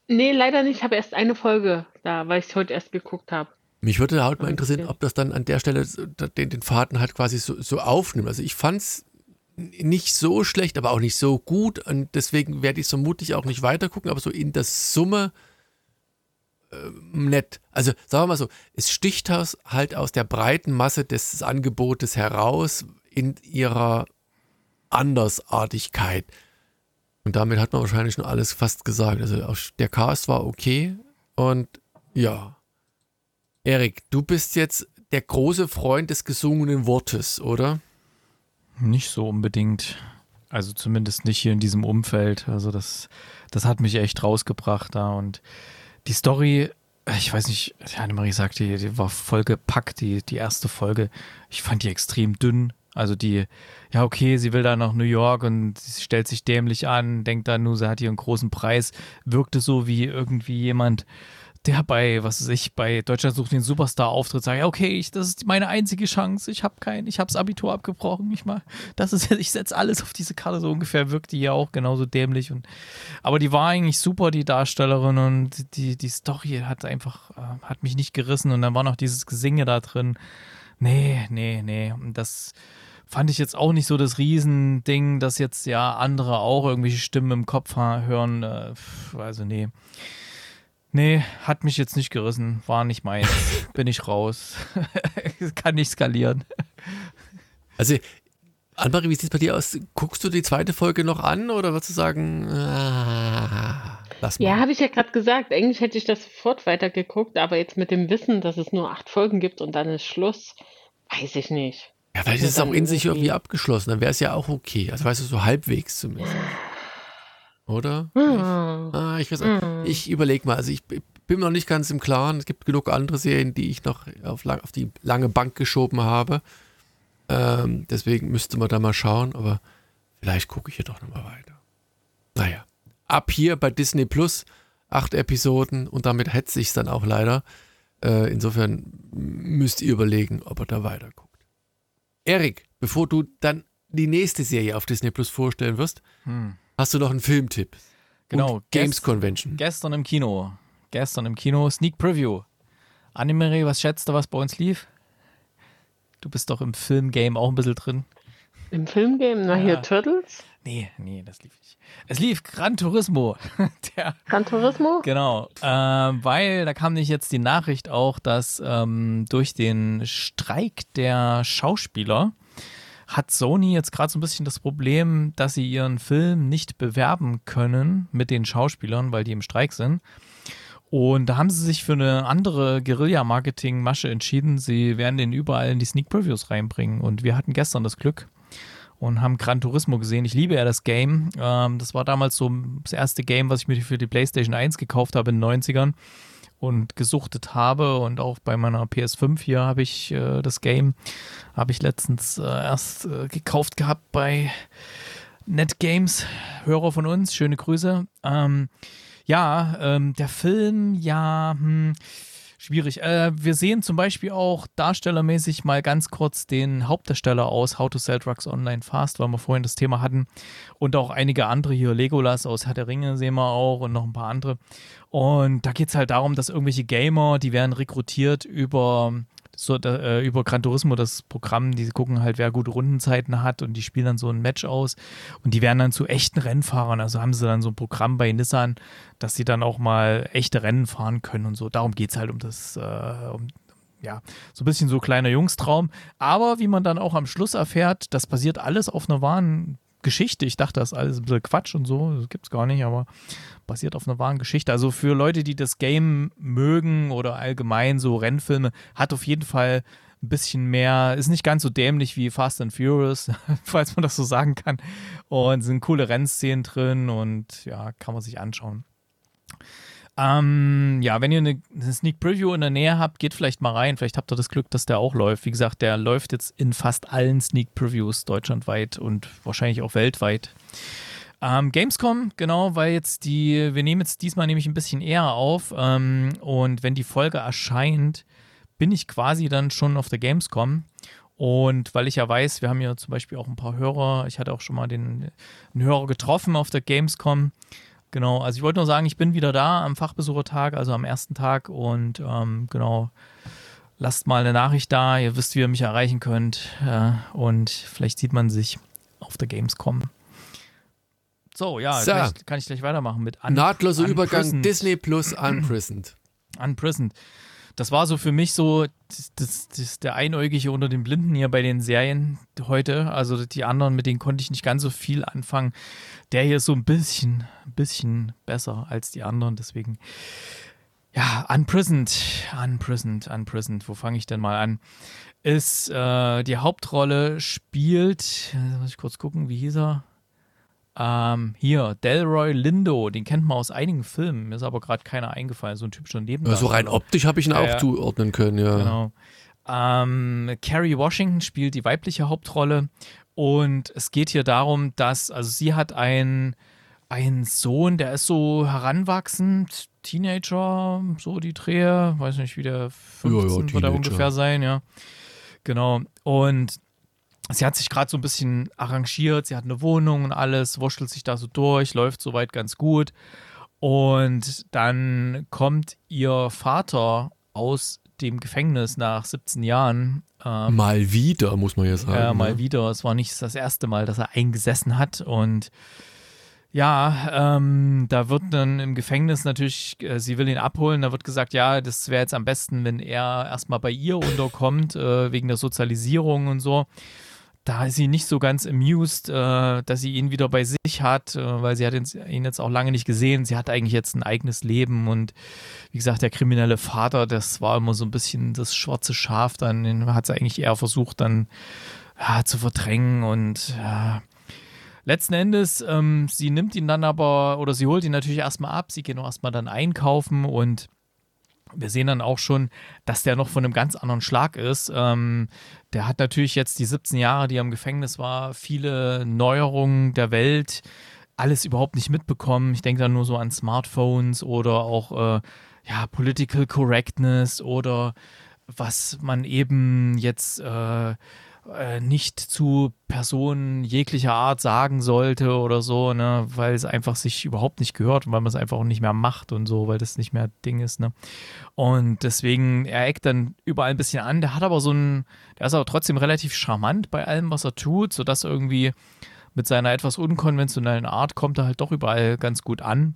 Nee, leider nicht. Ich habe erst eine Folge da, weil ich es heute erst geguckt habe. Mich würde halt mal Okay. interessieren, ob das dann an der Stelle den, den Faden halt quasi so, so aufnimmt. Also ich fand es nicht so schlecht, aber auch nicht so gut und deswegen werde ich es vermutlich auch nicht weiter gucken, aber so in der Summe nett. Also sagen wir mal so, es sticht halt aus der breiten Masse des Angebotes heraus in ihrer Andersartigkeit. Und damit hat man wahrscheinlich schon alles fast gesagt. Also der Cast war okay und ja. Erik, du bist jetzt der große Freund des gesungenen Wortes, oder? Nicht so unbedingt. Also zumindest nicht hier in diesem Umfeld. Also das, das hat mich echt rausgebracht da. Und die Story ich weiß nicht, Annemarie sagte, die, die war voll gepackt, die, die erste Folge. Ich fand die extrem dünn. Also die, ja, okay, sie will da nach New York und sie stellt sich dämlich an, denkt dann nur, sie hat hier einen großen Preis, wirkte so wie irgendwie jemand, der bei, was weiß ich, bei Deutschland sucht den Superstar auftritt, sagt, okay, ich, das ist meine einzige Chance, ich habe kein, ich habe das Abitur abgebrochen, ich mal, das ist, ich setze alles auf diese Karte, so ungefähr wirkt die ja auch genauso dämlich und, aber die war eigentlich super, die Darstellerin und die, die Story hat einfach, äh, hat mich nicht gerissen und dann war noch dieses Gesinge da drin, nee, nee, nee, und das, fand ich jetzt auch nicht so das Riesending, dass jetzt ja andere auch irgendwelche Stimmen im Kopf hören. Äh, also nee. Nee, hat mich jetzt nicht gerissen. War nicht meins. Bin ich raus. Kann nicht skalieren. Also, Anmarie, wie sieht es bei dir aus? Guckst du die zweite Folge noch an oder würdest du sagen, ah, lass mal? Ja, habe ich ja gerade gesagt. Eigentlich hätte ich das sofort weitergeguckt, aber jetzt mit dem Wissen, dass es nur acht Folgen gibt und dann ist Schluss, weiß ich nicht. Ja, vielleicht ist es auch in sich irgendwie abgeschlossen. Dann wäre es ja auch okay. Also, weißt du, so halbwegs zumindest. Oder? Hm. Ich, ah, ich, hm. ich überlege mal, also ich bin noch nicht ganz im Klaren. Es gibt genug andere Serien, die ich noch auf, lang, auf die lange Bank geschoben habe. Ähm, deswegen müsste man da mal schauen, aber vielleicht gucke ich hier doch nochmal weiter. Naja, ab hier bei Disney Plus, acht Episoden und damit hetze ich es dann auch leider. Äh, insofern müsst ihr überlegen, ob ihr da weiter guckt. Erik, bevor du dann die nächste Serie auf Disney Plus vorstellen wirst, hm. Hast du noch einen Filmtipp? Genau. Und Games Convention. Gestern im Kino. Gestern im Kino. Sneak Preview. Annemarie, was schätzt du, was bei uns lief? Du bist doch im Filmgame auch ein bisschen drin. Im Filmgame? Na, ja. hier Turtles? Nee, nee, das lief nicht. Es lief Gran Turismo. Der, Gran Turismo? Genau. Äh, weil da kam nicht jetzt die Nachricht auch, dass ähm, durch den Streik der Schauspieler hat Sony jetzt gerade so ein bisschen das Problem, dass sie ihren Film nicht bewerben können mit den Schauspielern, weil die im Streik sind. Und da haben sie sich für eine andere Guerilla-Marketing-Masche entschieden. Sie werden den überall in die Sneak Previews reinbringen. Und wir hatten gestern das Glück und haben Gran Turismo gesehen. Ich liebe ja das Game. Ähm, das war damals so das erste Game, was ich mir für die PlayStation 1 gekauft habe in den 90ern und gesuchtet habe und auch bei meiner PS5 hier habe ich äh, das Game habe ich letztens äh, erst äh, gekauft gehabt bei NetGames, Hörer von uns, schöne Grüße. Ähm, ja, ähm, der Film, ja, hm, schwierig. Äh, wir sehen zum Beispiel auch darstellermäßig mal ganz kurz den Hauptdarsteller aus How to Sell Drugs Online Fast, weil wir vorhin das Thema hatten. Und auch einige andere hier, Legolas aus Herr der Ringe sehen wir auch und noch ein paar andere. Und da geht es halt darum, dass irgendwelche Gamer, die werden rekrutiert über so äh, über Gran Turismo das Programm, die gucken halt, wer gute Rundenzeiten hat und die spielen dann so ein Match aus und die werden dann zu echten Rennfahrern. Also haben sie dann so ein Programm bei Nissan, dass sie dann auch mal echte Rennen fahren können und so. Darum geht es halt um das, äh, um, ja, so ein bisschen so kleiner Jungstraum. Aber wie man dann auch am Schluss erfährt, das basiert alles auf einer wahren Geschichte. Ich dachte, das ist alles ein bisschen Quatsch und so. Das gibt es gar nicht, aber basiert auf einer wahren Geschichte. Also für Leute, die das Game mögen oder allgemein so Rennfilme, hat auf jeden Fall ein bisschen mehr, ist nicht ganz so dämlich wie Fast and Furious, falls man das so sagen kann. Und sind coole Rennszenen drin und ja, kann man sich anschauen. Ähm, ja, wenn ihr eine, eine, Sneak Preview in der Nähe habt, geht vielleicht mal rein. Vielleicht habt ihr das Glück, dass der auch läuft. Wie gesagt, der läuft jetzt in fast allen Sneak Previews deutschlandweit und wahrscheinlich auch weltweit. Ähm, Gamescom, genau, weil jetzt die, wir nehmen jetzt diesmal nämlich ein bisschen eher auf ähm, und wenn die Folge erscheint, bin ich quasi dann schon auf der Gamescom. Und weil ich ja weiß, wir haben ja zum Beispiel auch ein paar Hörer, ich hatte auch schon mal den, einen Hörer getroffen auf der Gamescom. Genau, also ich wollte nur sagen, ich bin wieder da am Fachbesuchertag, also am ersten Tag und ähm, genau, lasst mal eine Nachricht da, ihr wisst, wie ihr mich erreichen könnt äh, und vielleicht sieht man sich auf der Gamescom. So, ja, so. Kann, ich, kann, ich, gleich weitermachen mit Un Nahtloser Übergang Disney Plus Unprisoned. Unprisoned das war so für mich so das, das, das, der Einäugige unter den Blinden hier bei den Serien heute. Also die anderen, mit denen konnte ich nicht ganz so viel anfangen. Der hier ist so ein bisschen, ein bisschen besser als die anderen. Deswegen, ja, Unprisoned, Unprisoned, Unprisoned. Wo fange ich denn mal an? Ist äh, die Hauptrolle spielt, muss ich kurz gucken, wie hieß er? Ähm, hier, Delroy Lindo, den kennt man aus einigen Filmen, mir ist aber gerade keiner eingefallen, so ein typischer Nebendarsteller. so rein optisch habe ich ihn Ja, auch ja. zuordnen können, ja. Genau. Ähm, Carrie Washington spielt die weibliche Hauptrolle und es geht hier darum, dass, also sie hat einen, einen Sohn, der ist so heranwachsend, Teenager, so die Drehe, weiß nicht, wie der 15 wird er ungefähr sein, ja. Genau. Und sie hat sich gerade so ein bisschen arrangiert, sie hat eine Wohnung und alles, wurschtelt sich da so durch, läuft soweit ganz gut. Und dann kommt ihr Vater aus dem Gefängnis nach 17 Jahren. Ähm, Mal wieder, muss man ja sagen. ja, mal ne? wieder. Es war nicht das erste Mal, dass er eingesessen hat. Und ja, ähm, da wird dann im Gefängnis natürlich, äh, sie will ihn abholen. Da wird gesagt, ja, das wäre jetzt am besten, wenn er erstmal bei ihr unterkommt, äh, wegen der Sozialisierung und so. Da ist sie nicht so ganz amused, äh, dass sie ihn wieder bei sich hat, äh, weil sie hat ihn, jetzt auch lange nicht gesehen. Sie hat eigentlich jetzt ein eigenes Leben und wie gesagt, der kriminelle Vater, das war immer so ein bisschen das schwarze Schaf, dann hat sie eigentlich eher versucht, dann ja, zu verdrängen und ja. Letzten Endes, ähm, sie nimmt ihn dann aber, oder sie holt ihn natürlich erstmal ab, sie gehen auch erstmal dann einkaufen und wir sehen dann auch schon, dass der noch von einem ganz anderen Schlag ist. Ähm, der hat natürlich jetzt die 17 Jahre, die er im Gefängnis war, viele Neuerungen der Welt, alles überhaupt nicht mitbekommen. Ich denke da nur so an Smartphones oder auch äh, ja, Political Correctness oder was man eben jetzt äh, äh, nicht zu Personen jeglicher Art sagen sollte oder so, ne, weil es einfach sich überhaupt nicht gehört und weil man es einfach auch nicht mehr macht und so, weil das nicht mehr Ding ist, ne. Und deswegen, er eckt dann überall ein bisschen an. Der hat aber so ein, der ist aber trotzdem relativ charmant bei allem, was er tut, sodass irgendwie mit seiner etwas unkonventionellen Art kommt er halt doch überall ganz gut an.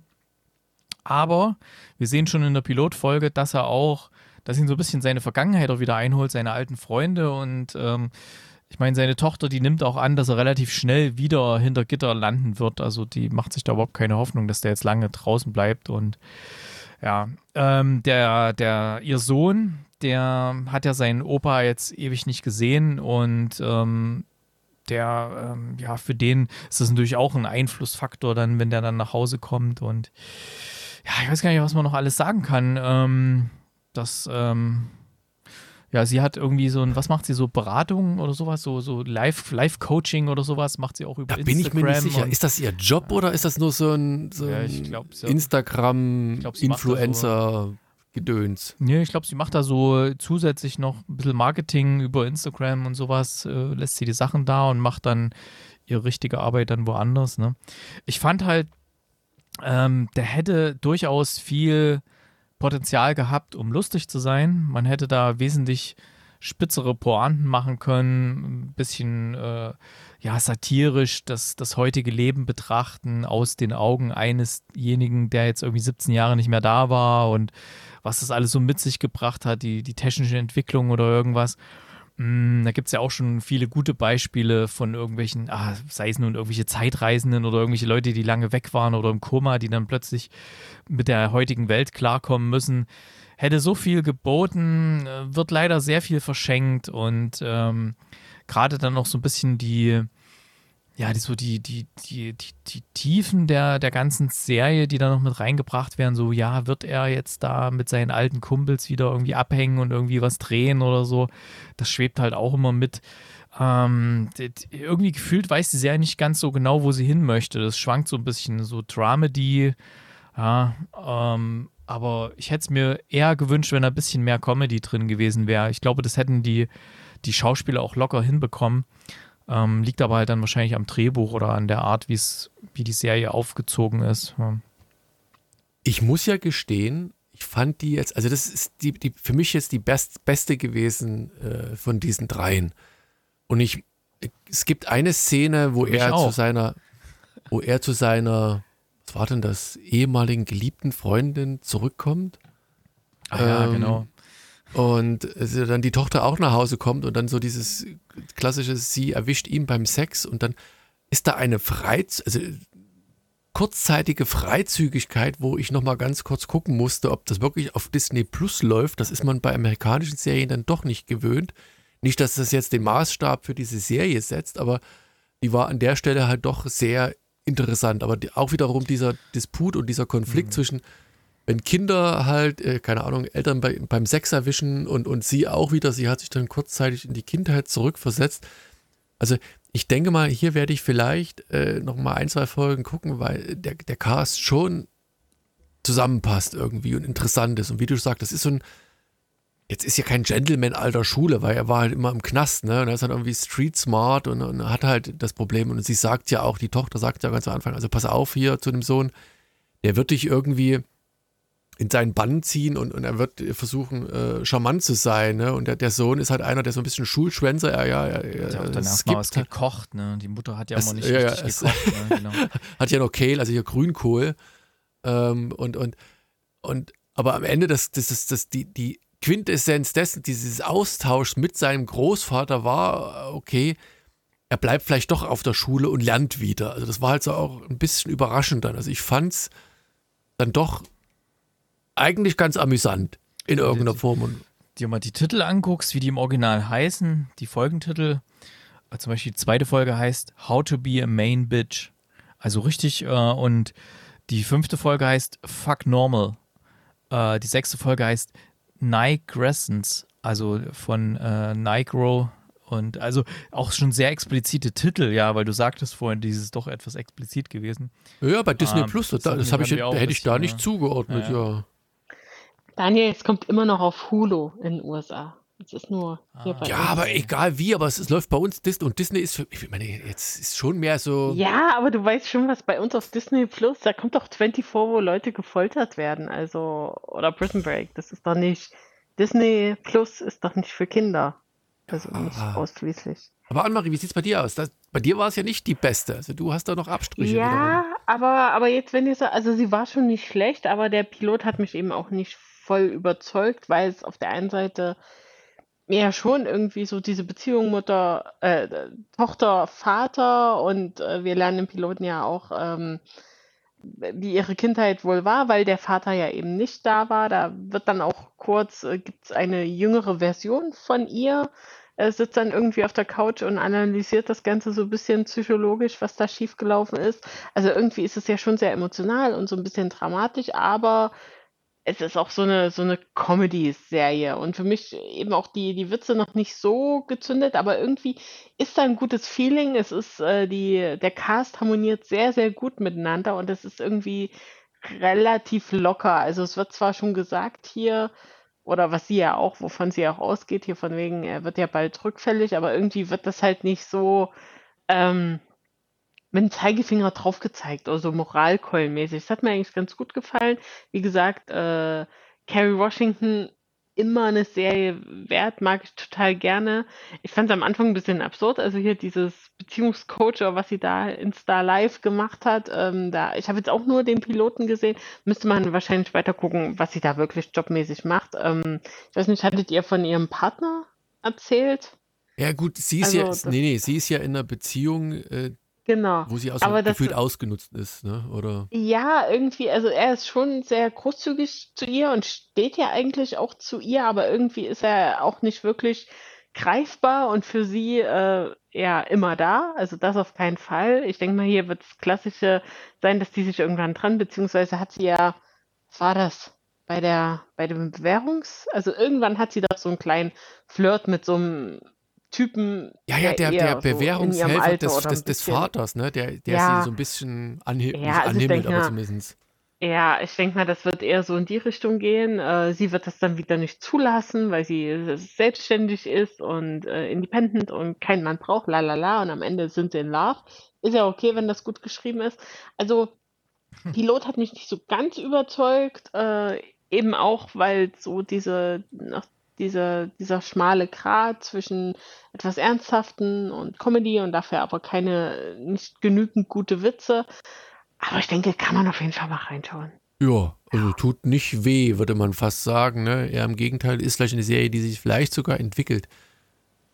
Aber wir sehen schon in der Pilotfolge, dass er auch, dass ihn so ein bisschen seine Vergangenheit auch wieder einholt, seine alten Freunde und ähm, ich meine, seine Tochter, die nimmt auch an, dass er relativ schnell wieder hinter Gitter landen wird. Also die macht sich da überhaupt keine Hoffnung, dass der jetzt lange draußen bleibt. Und ja, ähm, der, der, ihr Sohn, der hat ja seinen Opa jetzt ewig nicht gesehen und ähm, der, ähm, ja, für den ist das natürlich auch ein Einflussfaktor dann, wenn der dann nach Hause kommt und ja, ich weiß gar nicht, was man noch alles sagen kann. Ähm, das, ähm, ja, sie hat irgendwie so ein, was macht sie so, Beratung oder sowas, so, so Live, Live-Coaching oder sowas, macht sie auch über Da bin ich Instagram. mir nicht sicher. Ist das ihr Job oder ist das nur so ein, so Ja, glaub, so- Instagram-Influencer-Gedöns? Nee, ich glaube, sie macht da so zusätzlich noch ein bisschen Marketing über Instagram und sowas, äh, lässt sie die Sachen da und macht dann ihre richtige Arbeit dann woanders. Ne? Ich fand halt, ähm, der hätte durchaus viel Potenzial gehabt, um lustig zu sein. Man hätte da wesentlich spitzere Pointen machen können, ein bisschen äh, ja, satirisch das, das heutige Leben betrachten aus den Augen einesjenigen, der jetzt irgendwie 17 Jahre nicht mehr da war und was das alles so mit sich gebracht hat, die, die technische Entwicklung oder irgendwas. Mm, Da gibt es ja auch schon viele gute Beispiele von irgendwelchen, ah, sei es nun irgendwelche Zeitreisenden oder irgendwelche Leute, die lange weg waren oder im Koma, die dann plötzlich mit der heutigen Welt klarkommen müssen. Hätte so viel geboten, äh, wird leider sehr viel verschenkt und ähm, gerade dann noch so ein bisschen die, ja, die, so die, die, die, die, die Tiefen der, der ganzen Serie, die da noch mit reingebracht werden, so, ja, wird er jetzt da mit seinen alten Kumpels wieder irgendwie abhängen und irgendwie was drehen oder so, das schwebt halt auch immer mit. Ähm, irgendwie gefühlt weiß die Serie nicht ganz so genau, wo sie hin möchte. Das schwankt so ein bisschen, so Dramedy, ja, ähm, aber ich hätte es mir eher gewünscht, wenn da ein bisschen mehr Comedy drin gewesen wäre. Ich glaube, das hätten die, die Schauspieler auch locker hinbekommen. Ähm, liegt aber halt dann wahrscheinlich am Drehbuch oder an der Art, wie's, wie die Serie aufgezogen ist. Ja. Ich muss ja gestehen, ich fand die jetzt, also das ist die, die für mich jetzt die best, beste gewesen äh, von diesen dreien. Und ich, es gibt eine Szene, wo mich er zu auch. seiner, wo er zu seiner, was war denn das, ehemaligen geliebten Freundin zurückkommt. Ah, ja, Ähm, genau. Und dann die Tochter auch nach Hause kommt und dann so dieses klassische, sie erwischt ihn beim Sex und dann ist da eine Freiz also kurzzeitige Freizügigkeit, wo ich nochmal ganz kurz gucken musste, ob das wirklich auf Disney Plus läuft. Das ist man bei amerikanischen Serien dann doch nicht gewöhnt. Nicht, dass das jetzt den Maßstab für diese Serie setzt, aber die war an der Stelle halt doch sehr interessant, aber auch wiederum dieser Disput und dieser Konflikt Mhm. zwischen, wenn Kinder halt, äh, keine Ahnung, Eltern bei, beim Sex erwischen und, und sie auch wieder, sie hat sich dann kurzzeitig in die Kindheit zurückversetzt. Also ich denke mal, hier werde ich vielleicht äh, noch mal ein, zwei Folgen gucken, weil der, der Cast schon zusammenpasst irgendwie und interessant ist. Und wie du sagst, das ist so ein, jetzt ist ja kein Gentleman alter Schule, weil er war halt immer im Knast, ne? Und er ist halt irgendwie street smart und, und hat halt das Problem. Und sie sagt ja auch, die Tochter sagt ja ganz am Anfang, also pass auf hier zu dem Sohn, der wird dich irgendwie in seinen Bann ziehen und, und er wird versuchen, äh, charmant zu sein, ne? Und der, der Sohn ist halt einer, der so ein bisschen Schulschwänzer, er, ja, er, er, Hat ja auch dann er erstmal was skippt, gekocht, ne? Die Mutter hat ja Es- nicht ja, ja, richtig es- gekocht, ne? Genau. hat ja noch Kehl, also hier Grünkohl. Ähm, und, und, und, aber am Ende, das, das, das, das, die, die Quintessenz dessen, dieses Austausch mit seinem Großvater war, äh, okay, er bleibt vielleicht doch auf der Schule und lernt wieder. Also das war halt so auch ein bisschen überraschend dann. Also ich fand's dann doch eigentlich ganz amüsant in irgendeiner Form. Und dir mal die Titel anguckst, wie die im Original heißen, die Folgentitel, äh, zum Beispiel die zweite Folge heißt How to be a Main Bitch. Also richtig, äh, und die fünfte Folge heißt Fuck Normal. Äh, die sechste Folge heißt Nigrescence, also von äh, Nigro. Und also auch schon sehr explizite Titel, ja, weil du sagtest vorhin, dieses ist doch etwas explizit gewesen. ja, bei Disney Ah, Plus, das das, das ich, hätte ich da nicht ja. zugeordnet, Ja, ja. Daniel, es kommt immer noch auf Hulu in den USA. Es ist nur hier Ah. bei Ja, uns. aber egal wie, aber es, es läuft bei uns Disney und Disney ist für, ich meine, jetzt ist schon mehr so. Ja, aber du weißt schon, was bei uns auf Disney Plus, da kommt doch 24, wo Leute gefoltert werden, also, oder Prison Break. Das ist doch nicht, Disney Plus ist doch nicht für Kinder. Also nicht Ah. ausschließlich. Aber Annemarie, wie sieht's bei dir aus? Das, bei dir war es ja nicht die beste. Also du hast da noch Abstriche. Ja, aber, aber jetzt, wenn ihr so, also sie war schon nicht schlecht, aber der Pilot hat mich eben auch nicht voll überzeugt, weil es auf der einen Seite ja schon irgendwie so diese Beziehung Mutter, äh, Tochter, Vater und äh, wir lernen im Piloten ja auch, ähm, wie ihre Kindheit wohl war, weil der Vater ja eben nicht da war. Da wird dann auch kurz, äh, gibt es eine jüngere Version von ihr, äh, sitzt dann irgendwie auf der Couch und analysiert das Ganze so ein bisschen psychologisch, was da schiefgelaufen ist. Also irgendwie ist es ja schon sehr emotional und so ein bisschen dramatisch, aber es ist auch so eine, so eine Comedy-Serie und für mich eben auch die, die Witze noch nicht so gezündet, aber irgendwie ist da ein gutes Feeling. Es ist, äh, die, der Cast harmoniert sehr, sehr gut miteinander und es ist irgendwie relativ locker. Also es wird zwar schon gesagt hier, oder was sie ja auch, wovon sie auch ausgeht, hier von wegen, er wird ja bald rückfällig, aber irgendwie wird das halt nicht so ähm, mit dem Zeigefinger drauf gezeigt, oder so moralkeulenmäßig. Das hat mir eigentlich ganz gut gefallen. Wie gesagt, äh, Kerry Washington immer eine Serie wert, mag ich total gerne. Ich fand es am Anfang ein bisschen absurd, also hier dieses Beziehungscoach was sie da in Star Live gemacht hat. Ähm, da, ich habe jetzt auch nur den Piloten gesehen, müsste man wahrscheinlich weiter gucken, was sie da wirklich jobmäßig macht. Ähm, ich weiß nicht, hattet ihr von ihrem Partner erzählt? Ja, gut, sie ist Also, ja, nee, nee, sie ist ja in einer Beziehung, äh, Genau. wo sie auch Aber so das- gefühlt ausgenutzt ist, ne? Oder? Ja, irgendwie, also er ist schon sehr großzügig zu ihr und steht ja eigentlich auch zu ihr, aber irgendwie ist er auch nicht wirklich greifbar und für sie äh, ja immer da. Also das auf keinen Fall. Ich denke mal, hier wird das Klassische sein, dass die sich irgendwann dran, beziehungsweise hat sie ja, was war das? Bei der, bei dem Bewährungs, also irgendwann hat sie doch so einen kleinen Flirt mit so einem Typen, Ja, ja, der, der Bewährungshelfer des, des, des Vaters, ne? Der, der Ja. sie so ein bisschen anhe Ja, also anhimmelt, aber mal- zumindest. Ja, ich denke mal, das wird eher so in die Richtung gehen. Äh, sie wird das dann wieder nicht zulassen, weil sie selbstständig ist und äh, independent und keinen Mann braucht, la la la, und am Ende sind sie in Love. Ist ja okay, wenn das gut geschrieben ist. Also, Pilot hat mich nicht so ganz überzeugt, äh, eben auch, weil so diese, nach dieser, dieser schmale Grat zwischen etwas Ernsthaften und Comedy und dafür aber keine, nicht genügend gute Witze. Aber ich denke, kann man auf jeden Fall mal reinschauen. Ja, also tut nicht weh, würde man fast sagen, ne? Eher im Gegenteil, ist vielleicht eine Serie, die sich vielleicht sogar entwickelt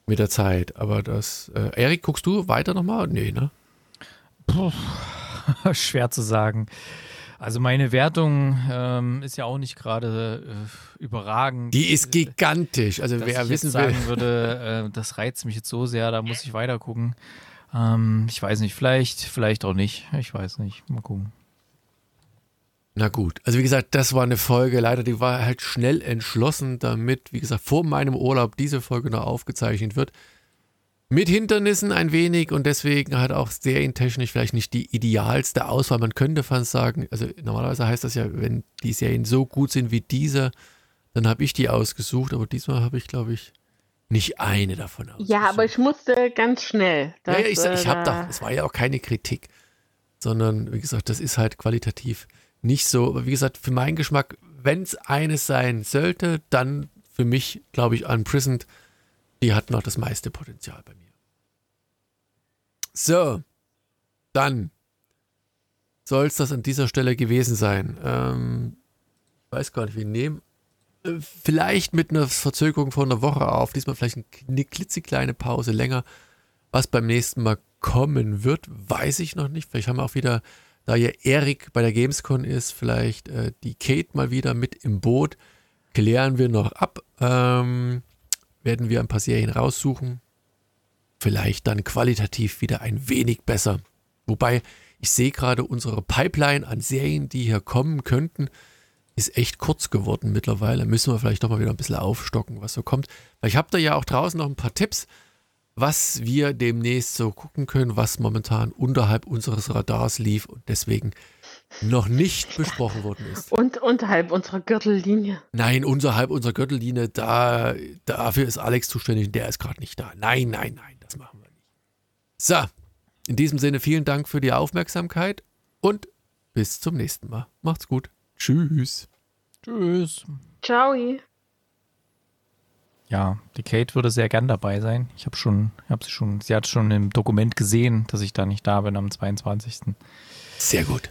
mit der Zeit. Aber das, äh, Erik, guckst du weiter nochmal? Nee, ne? Puh, schwer zu sagen. Also meine Wertung ähm, ist ja auch nicht gerade äh, überragend. Die ist gigantisch. Also wer wissen will. sagen würde, äh, das reizt mich jetzt so sehr, da muss ich weiter gucken. Ähm, ich weiß nicht, vielleicht, vielleicht auch nicht. Ich weiß nicht. Mal gucken. Na gut, also wie gesagt, das war eine Folge, leider die war halt schnell entschlossen, damit, wie gesagt, vor meinem Urlaub diese Folge noch aufgezeichnet wird. Mit Hindernissen ein wenig und deswegen hat auch serientechnisch vielleicht nicht die idealste Auswahl. Man könnte fast sagen, also normalerweise heißt das ja, wenn die Serien so gut sind wie diese, dann habe ich die ausgesucht, aber diesmal habe ich, glaube ich, nicht eine davon ausgesucht. Ja, aber ich musste ganz schnell. Das, ja, ja, ich, ich habe äh, doch, es war ja auch keine Kritik, sondern wie gesagt, das ist halt qualitativ nicht so, aber wie gesagt, für meinen Geschmack, wenn es eines sein sollte, dann für mich, glaube ich, Unprisoned, die hat noch das meiste Potenzial bei mir. So, dann soll es das an dieser Stelle gewesen sein. Ähm, weiß gar nicht, wir nehmen äh, vielleicht mit einer Verzögerung von einer Woche auf, diesmal vielleicht eine klitzekleine Pause länger. Was beim nächsten Mal kommen wird, weiß ich noch nicht. Vielleicht haben wir auch wieder da ja Erik bei der Gamescon ist, vielleicht äh, die Kate mal wieder mit im Boot. Klären wir noch ab. Ähm, werden wir ein paar Serien raussuchen. Vielleicht dann qualitativ wieder ein wenig besser. Wobei ich sehe gerade unsere Pipeline an Serien, die hier kommen könnten, ist echt kurz geworden mittlerweile. Müssen wir vielleicht noch mal wieder ein bisschen aufstocken, was so kommt. Ich habe da ja auch draußen noch ein paar Tipps was wir demnächst so gucken können, was momentan unterhalb unseres Radars lief und deswegen noch nicht besprochen worden ist. Und unterhalb unserer Gürtellinie. Nein, unterhalb unserer Gürtellinie, da, dafür ist Alex zuständig, der ist gerade nicht da. Nein, nein, nein, das machen wir nicht. So, in diesem Sinne vielen Dank für die Aufmerksamkeit und bis zum nächsten Mal. Macht's gut. Tschüss. Tschüss. Ciao ja, die Kate würde sehr gern dabei sein. Ich habe schon, habe sie schon, sie hat schon im Dokument gesehen, dass ich da nicht da bin am 22. Sehr gut.